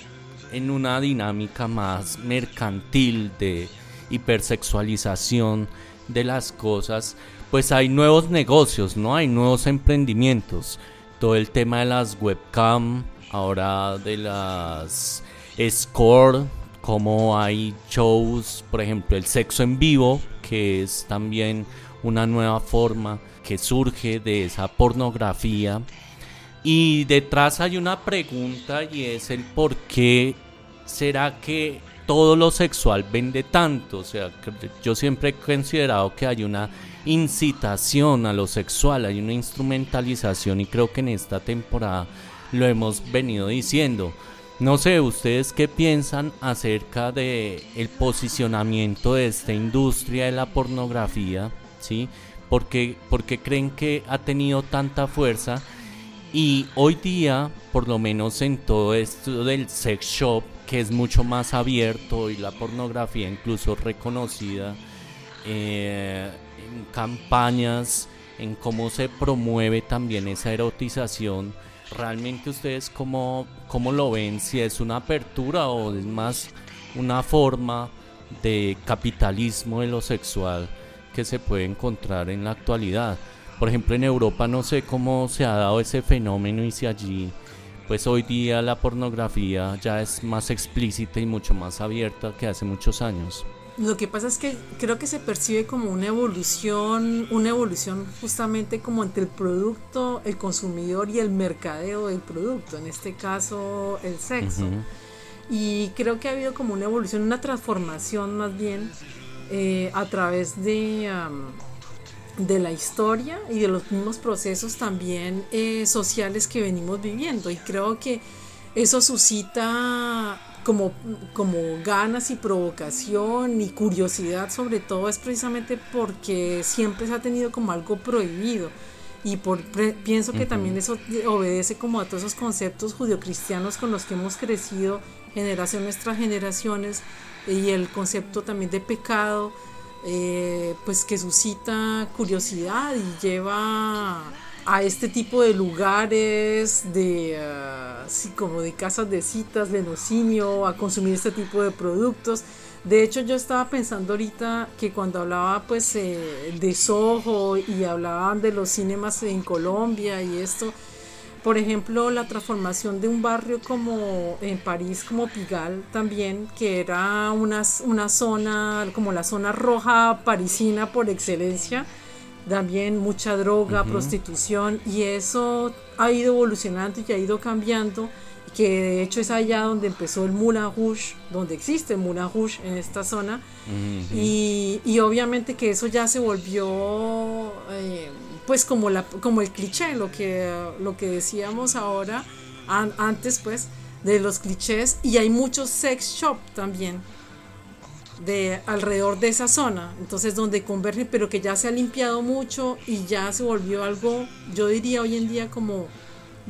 en una dinámica más mercantil de hipersexualización de las cosas pues hay nuevos negocios, ¿no? Hay nuevos emprendimientos. Todo el tema de las webcam, ahora de las score, como hay shows, por ejemplo, el sexo en vivo, que es también una nueva forma que surge de esa pornografía. Y detrás hay una pregunta y es el por qué será que todo lo sexual vende tanto. O sea, yo siempre he considerado que hay una incitación a lo sexual, hay una instrumentalización y creo que en esta temporada lo hemos venido diciendo. No sé, ustedes qué piensan acerca de el posicionamiento de esta industria de la pornografía, ¿sí? Porque porque creen que ha tenido tanta fuerza y hoy día, por lo menos en todo esto del sex shop, que es mucho más abierto y la pornografía incluso reconocida eh, en campañas, en cómo se promueve también esa erotización. ¿Realmente ustedes cómo, cómo lo ven? Si es una apertura o es más una forma de capitalismo de lo sexual que se puede encontrar en la actualidad. Por ejemplo, en Europa no sé cómo se ha dado ese fenómeno y si allí, pues hoy día la pornografía ya es más explícita y mucho más abierta que hace muchos años. Lo que pasa es que creo que se percibe como una evolución, una evolución justamente como entre el producto, el consumidor y el mercadeo del producto, en este caso el sexo. Y creo que ha habido como una evolución, una transformación más bien eh, a través de, de la historia y de los mismos procesos también eh, sociales que venimos viviendo. Y creo que eso suscita como, como ganas y provocación y curiosidad sobre todo es precisamente porque siempre se ha tenido como algo prohibido. Y por, pienso que también eso obedece como a todos esos conceptos judio-cristianos con los que hemos crecido generación tras generaciones y el concepto también de pecado eh, pues que suscita curiosidad y lleva a este tipo de lugares, de uh, como de casas de citas, de nocinio, a consumir este tipo de productos. De hecho, yo estaba pensando ahorita que cuando hablaba pues eh, de Soho y hablaban de los cinemas en Colombia y esto, por ejemplo, la transformación de un barrio como en París, como Pigalle también, que era una, una zona, como la zona roja parisina por excelencia, también mucha droga, prostitución y eso ha ido evolucionando y ha ido cambiando que de hecho es allá donde empezó el Moulin Rouge, donde existe el Moulin Rouge en esta zona y, y, obviamente que eso ya se volvió eh, pues como, la, como el cliché, lo que, lo que decíamos ahora, antes pues de los clichés y hay muchos sex shop también de alrededor de esa zona, entonces donde convergen, pero que ya se ha limpiado mucho y ya se volvió algo, yo diría hoy en día como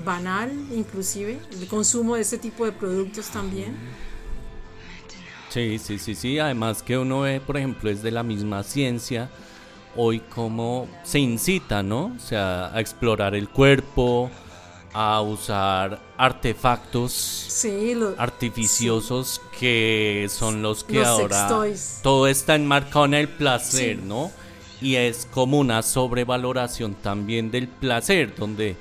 banal, inclusive, el consumo de ese tipo de productos también. Sí, sí, sí, sí, además que uno ve, por ejemplo, es de la misma ciencia, hoy como se incita, ¿no? O sea, a explorar el cuerpo, a usar artefactos artificiosos que son los que ahora todo está enmarcado en el placer, ¿no? Y es como una sobrevaloración también del placer, donde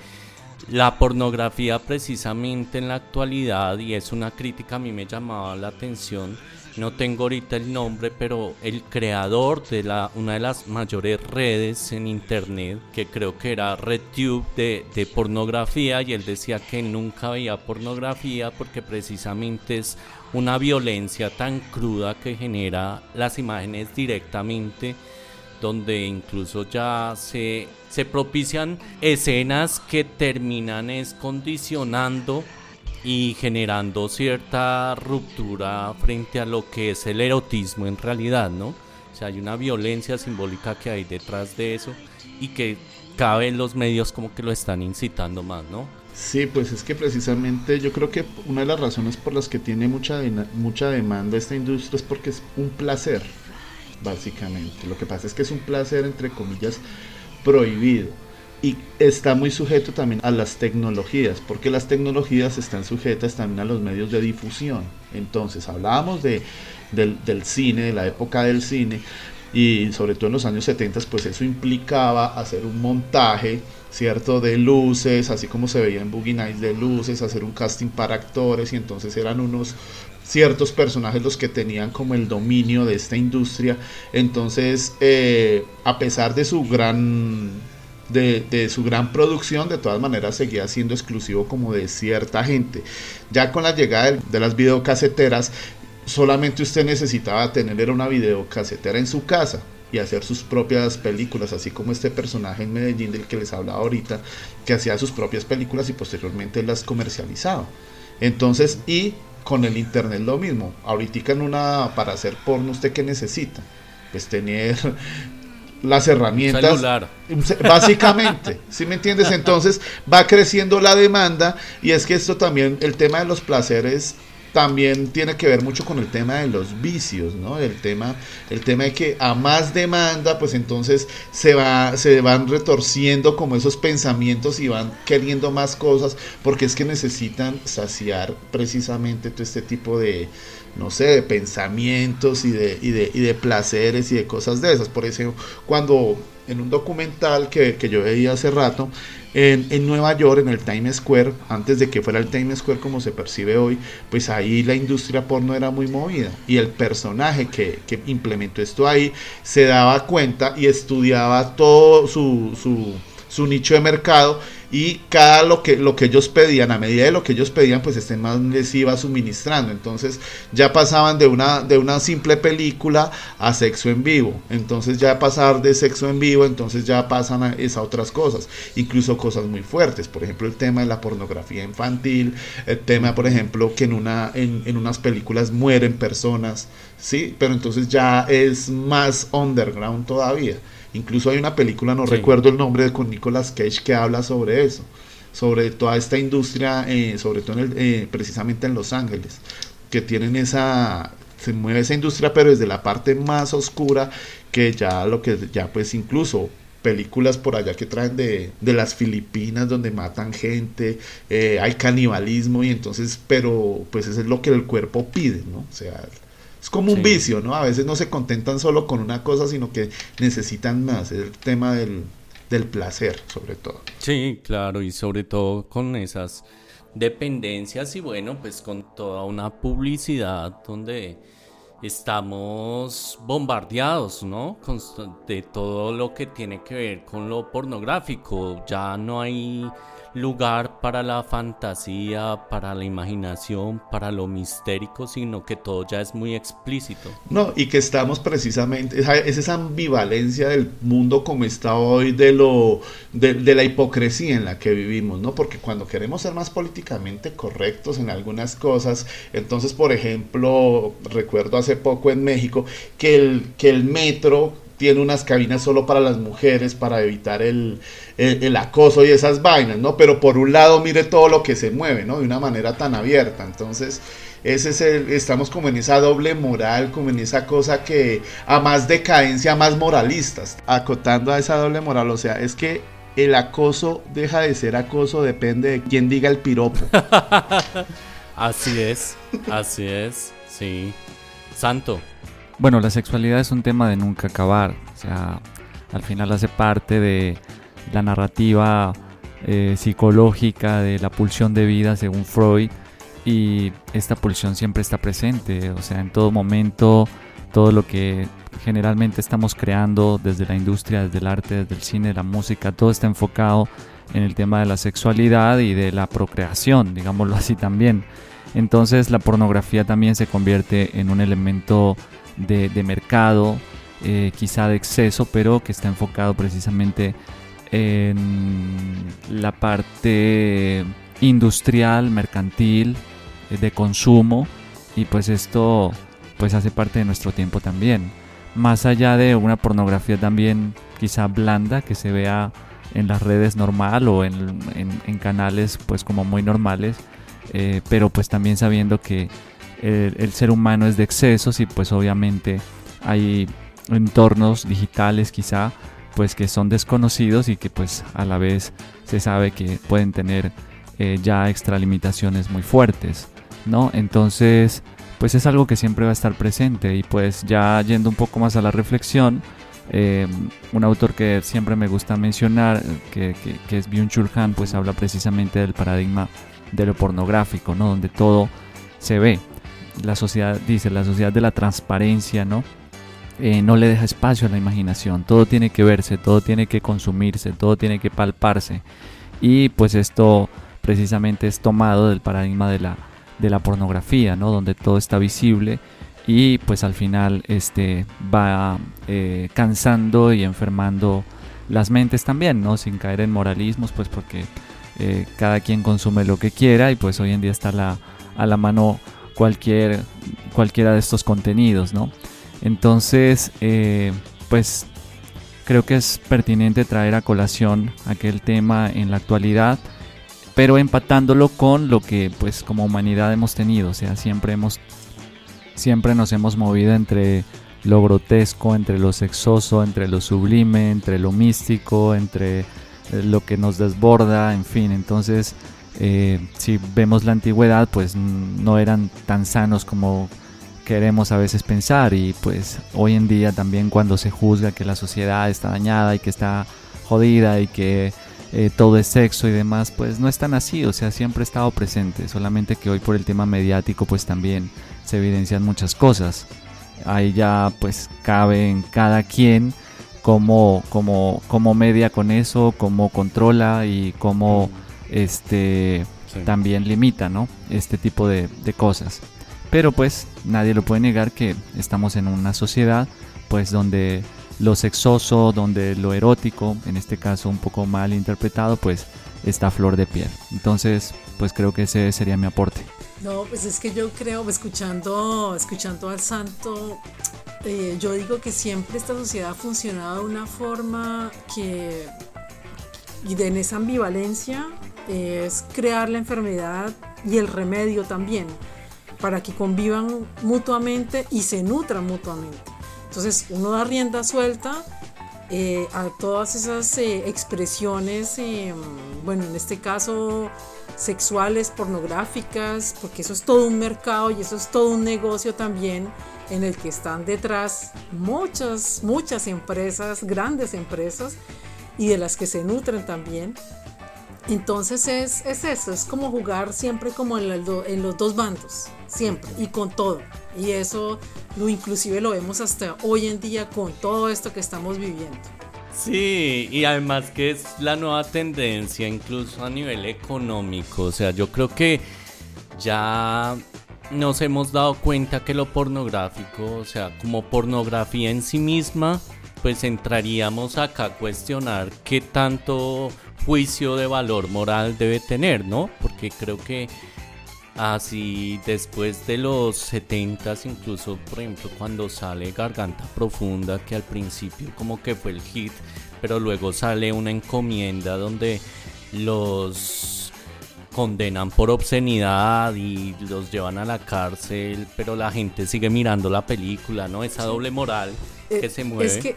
la pornografía precisamente en la actualidad, y es una crítica a mí me llamaba la atención, no tengo ahorita el nombre, pero el creador de la, una de las mayores redes en internet, que creo que era RedTube de, de pornografía, y él decía que nunca veía pornografía porque precisamente es una violencia tan cruda que genera las imágenes directamente donde incluso ya se, propician escenas que terminan es condicionando y generando cierta ruptura frente a lo que es el erotismo en realidad, ¿no? O sea, hay una violencia simbólica que hay detrás de eso y que cada vez los medios como que lo están incitando más, ¿no? Sí, pues es que precisamente yo creo que una de las razones por las que tiene mucha, mucha demanda esta industria es porque es un placer, básicamente. Lo que pasa es que es un placer, entre comillas, prohibido y está muy sujeto también a las tecnologías, porque las tecnologías están sujetas también a los medios de difusión. Entonces, hablábamos de, del, cine, de la época del cine, y sobre todo en los años 70, pues eso implicaba hacer un montaje, ¿cierto? De luces, así como se veía en Boogie Nights de luces, hacer un casting para actores, y entonces eran unos ciertos personajes los que tenían como el dominio de esta industria. Entonces, eh, a pesar de su gran de, su gran producción, de todas maneras seguía siendo exclusivo como de cierta gente. Ya con la llegada de, de las videocaseteras, solamente usted necesitaba tener una videocasetera en su casa y hacer sus propias películas, así como este personaje en Medellín del que les hablaba ahorita, que hacía sus propias películas y posteriormente las comercializaba. Entonces, y con el internet lo mismo. Ahorita en una para hacer porno, ¿usted qué necesita? Pues tener las herramientas. Básicamente, ¿sí me entiendes? Entonces va creciendo la demanda y es que esto también, el tema de los placeres también tiene que ver mucho con el tema de los vicios, ¿no? El tema, el tema de que a más demanda, pues entonces se va, se van retorciendo como esos pensamientos y van queriendo más cosas, porque es que necesitan saciar precisamente todo este tipo de, no sé, de pensamientos y de, y de, y de placeres y de cosas de esas. Por eso, cuando en un documental que, que yo veía hace rato, en, en, Nueva York, en el Times Square, antes de que fuera el Times Square como se percibe hoy, pues ahí la industria porno era muy movida. Y el personaje que, que implementó esto ahí se daba cuenta y estudiaba todo su, su, su nicho de mercado y cada lo que, lo que ellos pedían, a medida de lo que ellos pedían, pues este man les iba suministrando. Entonces ya pasaban de una, de una simple película a sexo en vivo. Entonces ya pasar de sexo en vivo, entonces ya pasan a, esas otras cosas. Incluso cosas muy fuertes. Por ejemplo, el tema de la pornografía infantil. El tema, por ejemplo, que en, una, en, en unas películas mueren personas. Sí, pero entonces ya es más underground todavía. Incluso hay una película, no sí. recuerdo el nombre, con Nicolas Cage que habla sobre eso, sobre toda esta industria, eh, sobre todo en el, eh, precisamente en Los Ángeles, que tienen esa, se mueve esa industria, pero desde la parte más oscura, que ya lo que, ya pues incluso películas por allá que traen de, de las Filipinas donde matan gente, eh, hay canibalismo y entonces, pero pues eso es lo que el cuerpo pide, ¿no? O sea, es como un vicio, ¿no? A veces no se contentan solo con una cosa, sino que necesitan más. Es el tema del, del placer, sobre todo. Sí, claro, y sobre todo con esas dependencias y bueno, pues con toda una publicidad donde estamos bombardeados, ¿no? Con, de todo lo que tiene que ver con lo pornográfico. Ya no hay lugar para la fantasía, para la imaginación, para lo mistérico, sino que todo ya es muy explícito. No, y que estamos precisamente, es esa ambivalencia del mundo como está hoy, de lo de, de, la hipocresía en la que vivimos, ¿no? Porque cuando queremos ser más políticamente correctos en algunas cosas, entonces, por ejemplo, recuerdo hace poco en México que el, que el metro tiene unas cabinas solo para las mujeres para evitar el, el, acoso y esas vainas, ¿no? Pero por un lado mire todo lo que se mueve, ¿no? De una manera tan abierta. Entonces, ese es el, estamos como en esa doble moral, como en esa cosa que a más decadencia, más moralistas. Acotando a esa doble moral, o sea, es que el acoso deja de ser acoso, depende de quién diga el piropo. así es, así es, sí. Santo. Bueno, la sexualidad es un tema de nunca acabar. O sea, al final hace parte de la narrativa eh, psicológica de la pulsión de vida según Freud. y esta pulsión siempre está presente, o sea, en todo momento, todo lo que generalmente estamos creando desde la industria, desde el arte, desde el cine, la música, todo está enfocado en el tema de la sexualidad y de la procreación, digámoslo así también. Entonces la pornografía también se convierte en un elemento de, mercado, eh, quizá de exceso, pero que está enfocado precisamente en la parte industrial, mercantil, eh, de consumo y pues esto pues hace parte de nuestro tiempo también. Más allá de una pornografía también quizá blanda que se vea en las redes normal o en, canales pues como muy normales, eh, pero pues también sabiendo que el, ser humano es de excesos y pues obviamente hay entornos digitales quizá pues que son desconocidos y que pues a la vez se sabe que pueden tener eh, ya extralimitaciones muy fuertes, ¿no? Entonces pues es algo que siempre va a estar presente y pues ya yendo un poco más a la reflexión, eh, un autor que siempre me gusta mencionar, que, es Byung-Chul pues habla precisamente del paradigma de lo pornográfico, ¿no? Donde todo se ve. La sociedad, dice, la sociedad de la transparencia, ¿no? Eh, no le deja espacio a la imaginación, todo tiene que verse, todo tiene que consumirse, todo tiene que palparse. Y pues esto precisamente es tomado del paradigma de la, de la pornografía, ¿no? Donde todo está visible y pues al final este va eh, cansando y enfermando las mentes también, ¿no? Sin caer en moralismos, pues porque eh, cada quien consume lo que quiera y pues hoy en día está la, a la mano cualquier, cualquiera de estos contenidos, ¿no? Entonces, eh, pues creo que es pertinente traer a colación aquel tema en la actualidad, pero empatándolo con lo que pues como humanidad hemos tenido, sea, siempre hemos siempre nos hemos movido entre lo grotesco, entre lo sexoso, entre lo sublime, entre lo místico, entre lo que nos desborda, en fin, entonces eh, si vemos la antigüedad pues no eran tan sanos como queremos a veces pensar. Y pues hoy en día también cuando se juzga que la sociedad está dañada y que está jodida y que eh, todo es sexo y demás, pues no es tan así, o sea, siempre ha estado presente, solamente que hoy por el tema mediático pues también se evidencian muchas cosas. Ahí ya pues cabe en cada quien cómo, cómo, cómo media con eso, cómo controla y cómo este, también limita ¿no? este tipo de, de cosas. Pero pues nadie lo puede negar que estamos en una sociedad pues donde lo sexoso, donde lo erótico, en este caso un poco mal interpretado, pues está a flor de piel. Entonces, pues creo que ese sería mi aporte. No, pues es que yo creo, escuchando, escuchando al santo, eh, yo digo que siempre esta sociedad ha funcionado de una forma que, y de en esa ambivalencia, es crear la enfermedad y el remedio también, para que convivan mutuamente y se nutran mutuamente. Entonces uno da rienda suelta eh, a todas esas eh, expresiones, bueno, en este caso sexuales, pornográficas, porque eso es todo un mercado y eso es todo un negocio también en el que están detrás muchas, muchas empresas, grandes empresas y de las que se nutren también. Entonces es, es eso, es como jugar siempre como en, en los dos bandos, siempre y con todo. Y eso lo inclusive lo vemos hasta hoy en día con todo esto que estamos viviendo. Sí, y además que es la nueva tendencia incluso a nivel económico. O sea, yo creo que ya nos hemos dado cuenta que lo pornográfico, o sea, como pornografía en sí misma, pues entraríamos acá a cuestionar qué tanto juicio de valor moral debe tener, ¿no? Porque creo que Así después de los 70s, incluso por ejemplo cuando sale Garganta Profunda, que al principio como que fue el hit, pero luego sale una encomienda donde los condenan por obscenidad y los llevan a la cárcel, pero la gente sigue mirando la película, ¿no? Esa doble moral que eh, se mueve. Es que,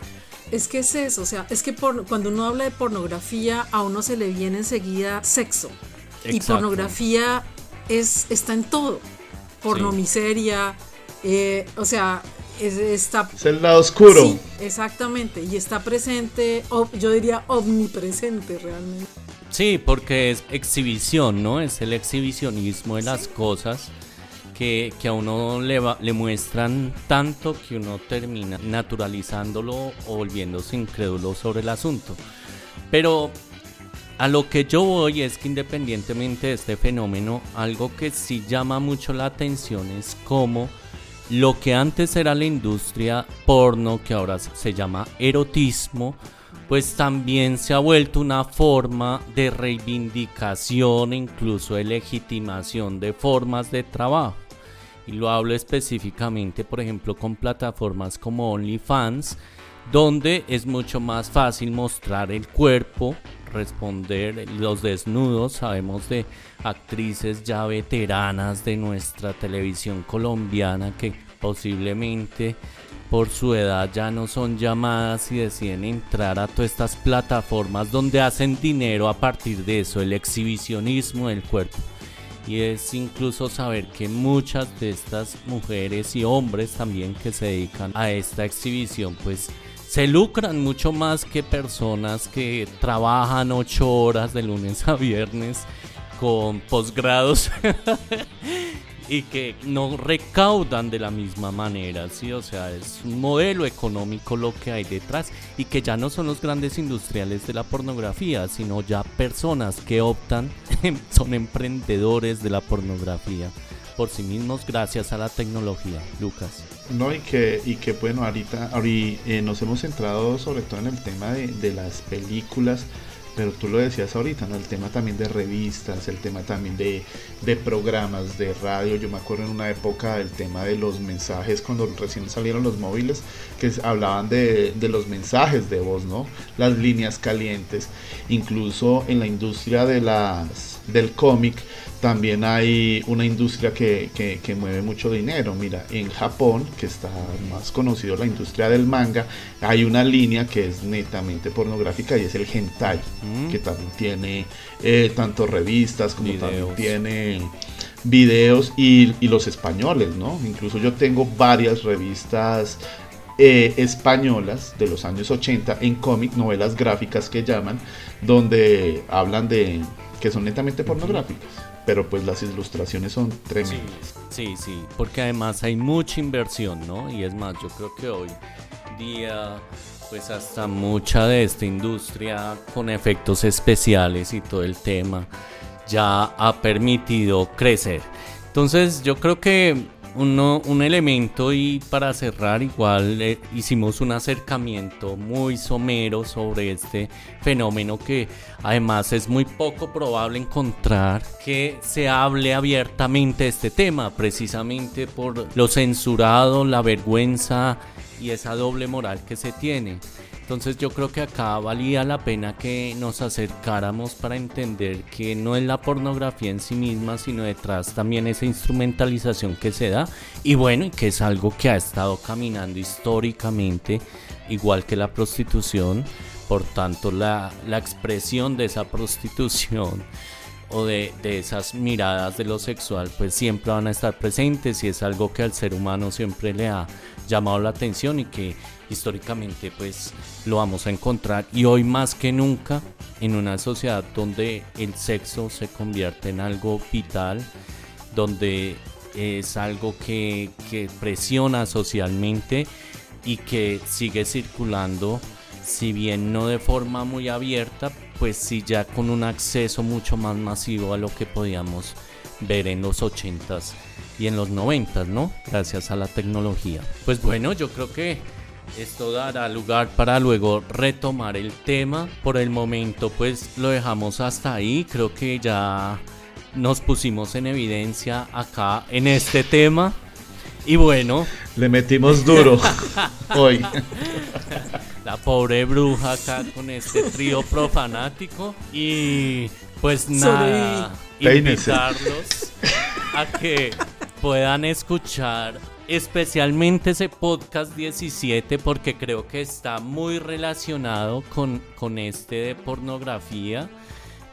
es que es eso, o sea, es que por, cuando uno habla de pornografía, a uno se le viene enseguida sexo. Y pornografía es, está en todo. Porno miseria, eh, o sea, es, está... Es el lado oscuro. Sí, exactamente, y está presente, yo diría omnipresente realmente. Sí, porque es exhibición, ¿no? Es el exhibicionismo de las cosas que, a uno le, le muestran tanto que uno termina naturalizándolo o volviéndose incrédulo sobre el asunto. Pero a lo que yo voy es que independientemente de este fenómeno, algo que sí llama mucho la atención es cómo lo que antes era la industria porno, que ahora se llama erotismo, pues también se ha vuelto una forma de reivindicación e incluso de legitimación de formas de trabajo. Y lo hablo específicamente, por ejemplo, con plataformas como OnlyFans, donde es mucho más fácil mostrar el cuerpo, responder los desnudos. Sabemos de actrices ya veteranas de nuestra televisión colombiana que posiblemente por su edad ya no son llamadas y deciden entrar a todas estas plataformas donde hacen dinero a partir de eso, el exhibicionismo del cuerpo. Y es incluso saber que muchas de estas mujeres y hombres también que se dedican a esta exhibición, pues se lucran mucho más que personas que trabajan ocho horas de lunes a viernes con posgrados y que no recaudan de la misma manera, ¿sí? O sea, es un modelo económico lo que hay detrás y que ya no son los grandes industriales de la pornografía, sino ya personas que optan, son emprendedores de la pornografía por sí mismos gracias a la tecnología, Lucas. No, y que, y que bueno, ahorita, ahorita eh, nos hemos centrado sobre todo en el tema de, de las películas pero tú lo decías ahorita, ¿no? El tema también de revistas, el tema también de, programas de radio. Yo me acuerdo en una época del tema de los mensajes, cuando recién salieron los móviles, que hablaban de, de los mensajes de voz, ¿no? Las líneas calientes. Incluso en la industria de las, del cómic, también hay una industria que, mueve mucho dinero. Mira, en Japón, que está más conocido la industria del manga, hay una línea que es netamente pornográfica y es el hentai, mm. que también tiene eh, tanto revistas como también tiene videos y, los españoles, ¿no? Incluso yo tengo varias revistas eh, españolas de los años 80 en cómic, novelas gráficas que llaman, donde hablan de que son netamente pornográficas pero pues las ilustraciones son tremendas. Sí, sí, porque además hay mucha inversión, ¿no? Y es más, yo creo que hoy día pues hasta mucha de esta industria con efectos especiales y todo el tema ya ha permitido crecer. Entonces yo creo que uno, un elemento y para cerrar igual eh, hicimos un acercamiento muy somero sobre este fenómeno que además es muy poco probable encontrar que se hable abiertamente de este tema precisamente por lo censurado, la vergüenza y esa doble moral que se tiene. Entonces yo creo que acá valía la pena que nos acercáramos para entender que no es la pornografía en sí misma, sino detrás también esa instrumentalización que se da. Y bueno, y que es algo que ha estado caminando históricamente, igual que la prostitución, por tanto la, la expresión de esa prostitución o de, de, esas miradas de lo sexual pues siempre van a estar presentes y es algo que al ser humano siempre le ha llamado la atención y que históricamente pues lo vamos a encontrar y hoy más que nunca en una sociedad donde el sexo se convierte en algo vital, donde es algo que, presiona socialmente y que sigue circulando, si bien no de forma muy abierta, pues sí ya con un acceso mucho más masivo a lo que podíamos ver en los 80s y en los 90s, ¿no? Gracias a la tecnología. Pues bueno, yo creo que esto dará lugar para luego retomar el tema. Por el momento pues lo dejamos hasta ahí. Creo que ya nos pusimos en evidencia acá en este tema. Y bueno. Le metimos duro hoy. La pobre bruja acá con este trío profanático. Y pues nada, invitarlos a que puedan escuchar especialmente ese podcast 17 porque creo que está muy relacionado con, con este de pornografía.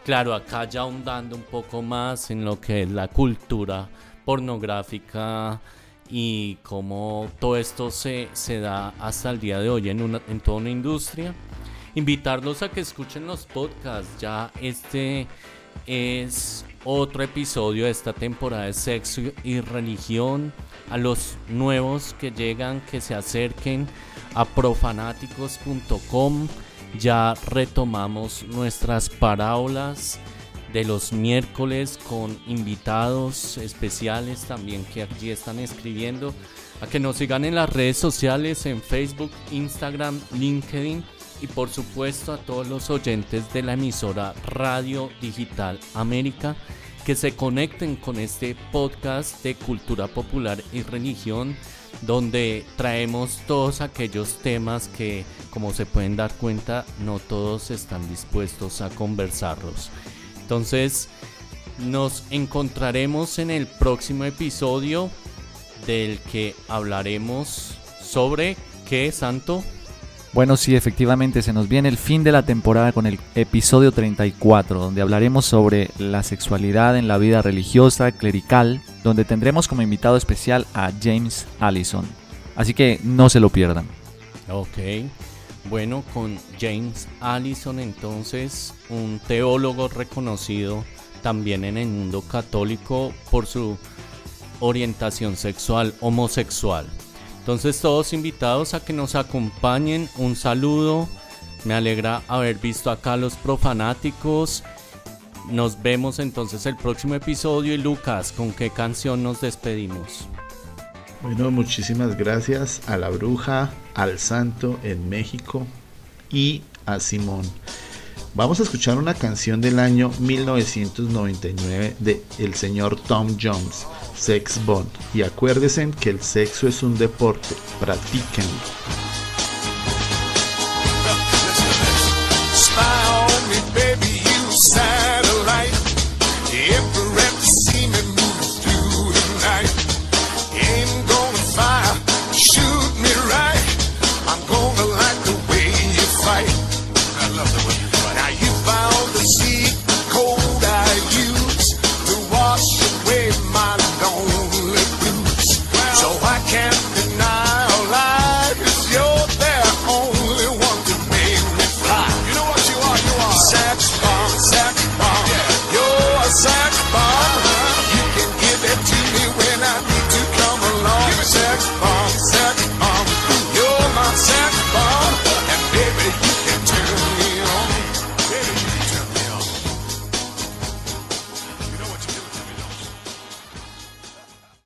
Claro, acá ya ahondando un poco más en lo que es la cultura pornográfica y cómo todo esto se, se da hasta el día de hoy en, una, en toda una industria. invitarlos a que escuchen los podcasts. Ya este es otro episodio de esta temporada de sexo y religión. A los nuevos que llegan, que se acerquen a profanáticos.com. Ya retomamos nuestras parábolas de los miércoles con invitados especiales también que allí están escribiendo. A que nos sigan en las redes sociales, en Facebook, Instagram, LinkedIn y por supuesto a todos los oyentes de la emisora Radio Digital América que se conecten con este podcast de cultura popular y religión donde traemos todos aquellos temas que como se pueden dar cuenta no todos están dispuestos a conversarlos. Entonces nos encontraremos en el próximo episodio del que hablaremos sobre qué santo bueno, sí, efectivamente se nos viene el fin de la temporada con el episodio 34, donde hablaremos sobre la sexualidad en la vida religiosa, clerical, donde tendremos como invitado especial a James Allison. Así que no se lo pierdan. Ok, bueno, con James Allison entonces, un teólogo reconocido también en el mundo católico por su orientación sexual homosexual. Entonces todos invitados a que nos acompañen. Un saludo. Me alegra haber visto acá a los profanáticos. Nos vemos entonces el próximo episodio. Y Lucas, ¿con qué canción nos despedimos? Bueno, muchísimas gracias a la bruja, al santo en México y a Simón. Vamos a escuchar una canción del año 1999 de el señor Tom Jones Sex Bond. Y acuérdense que el sexo es un deporte, practíquenlo.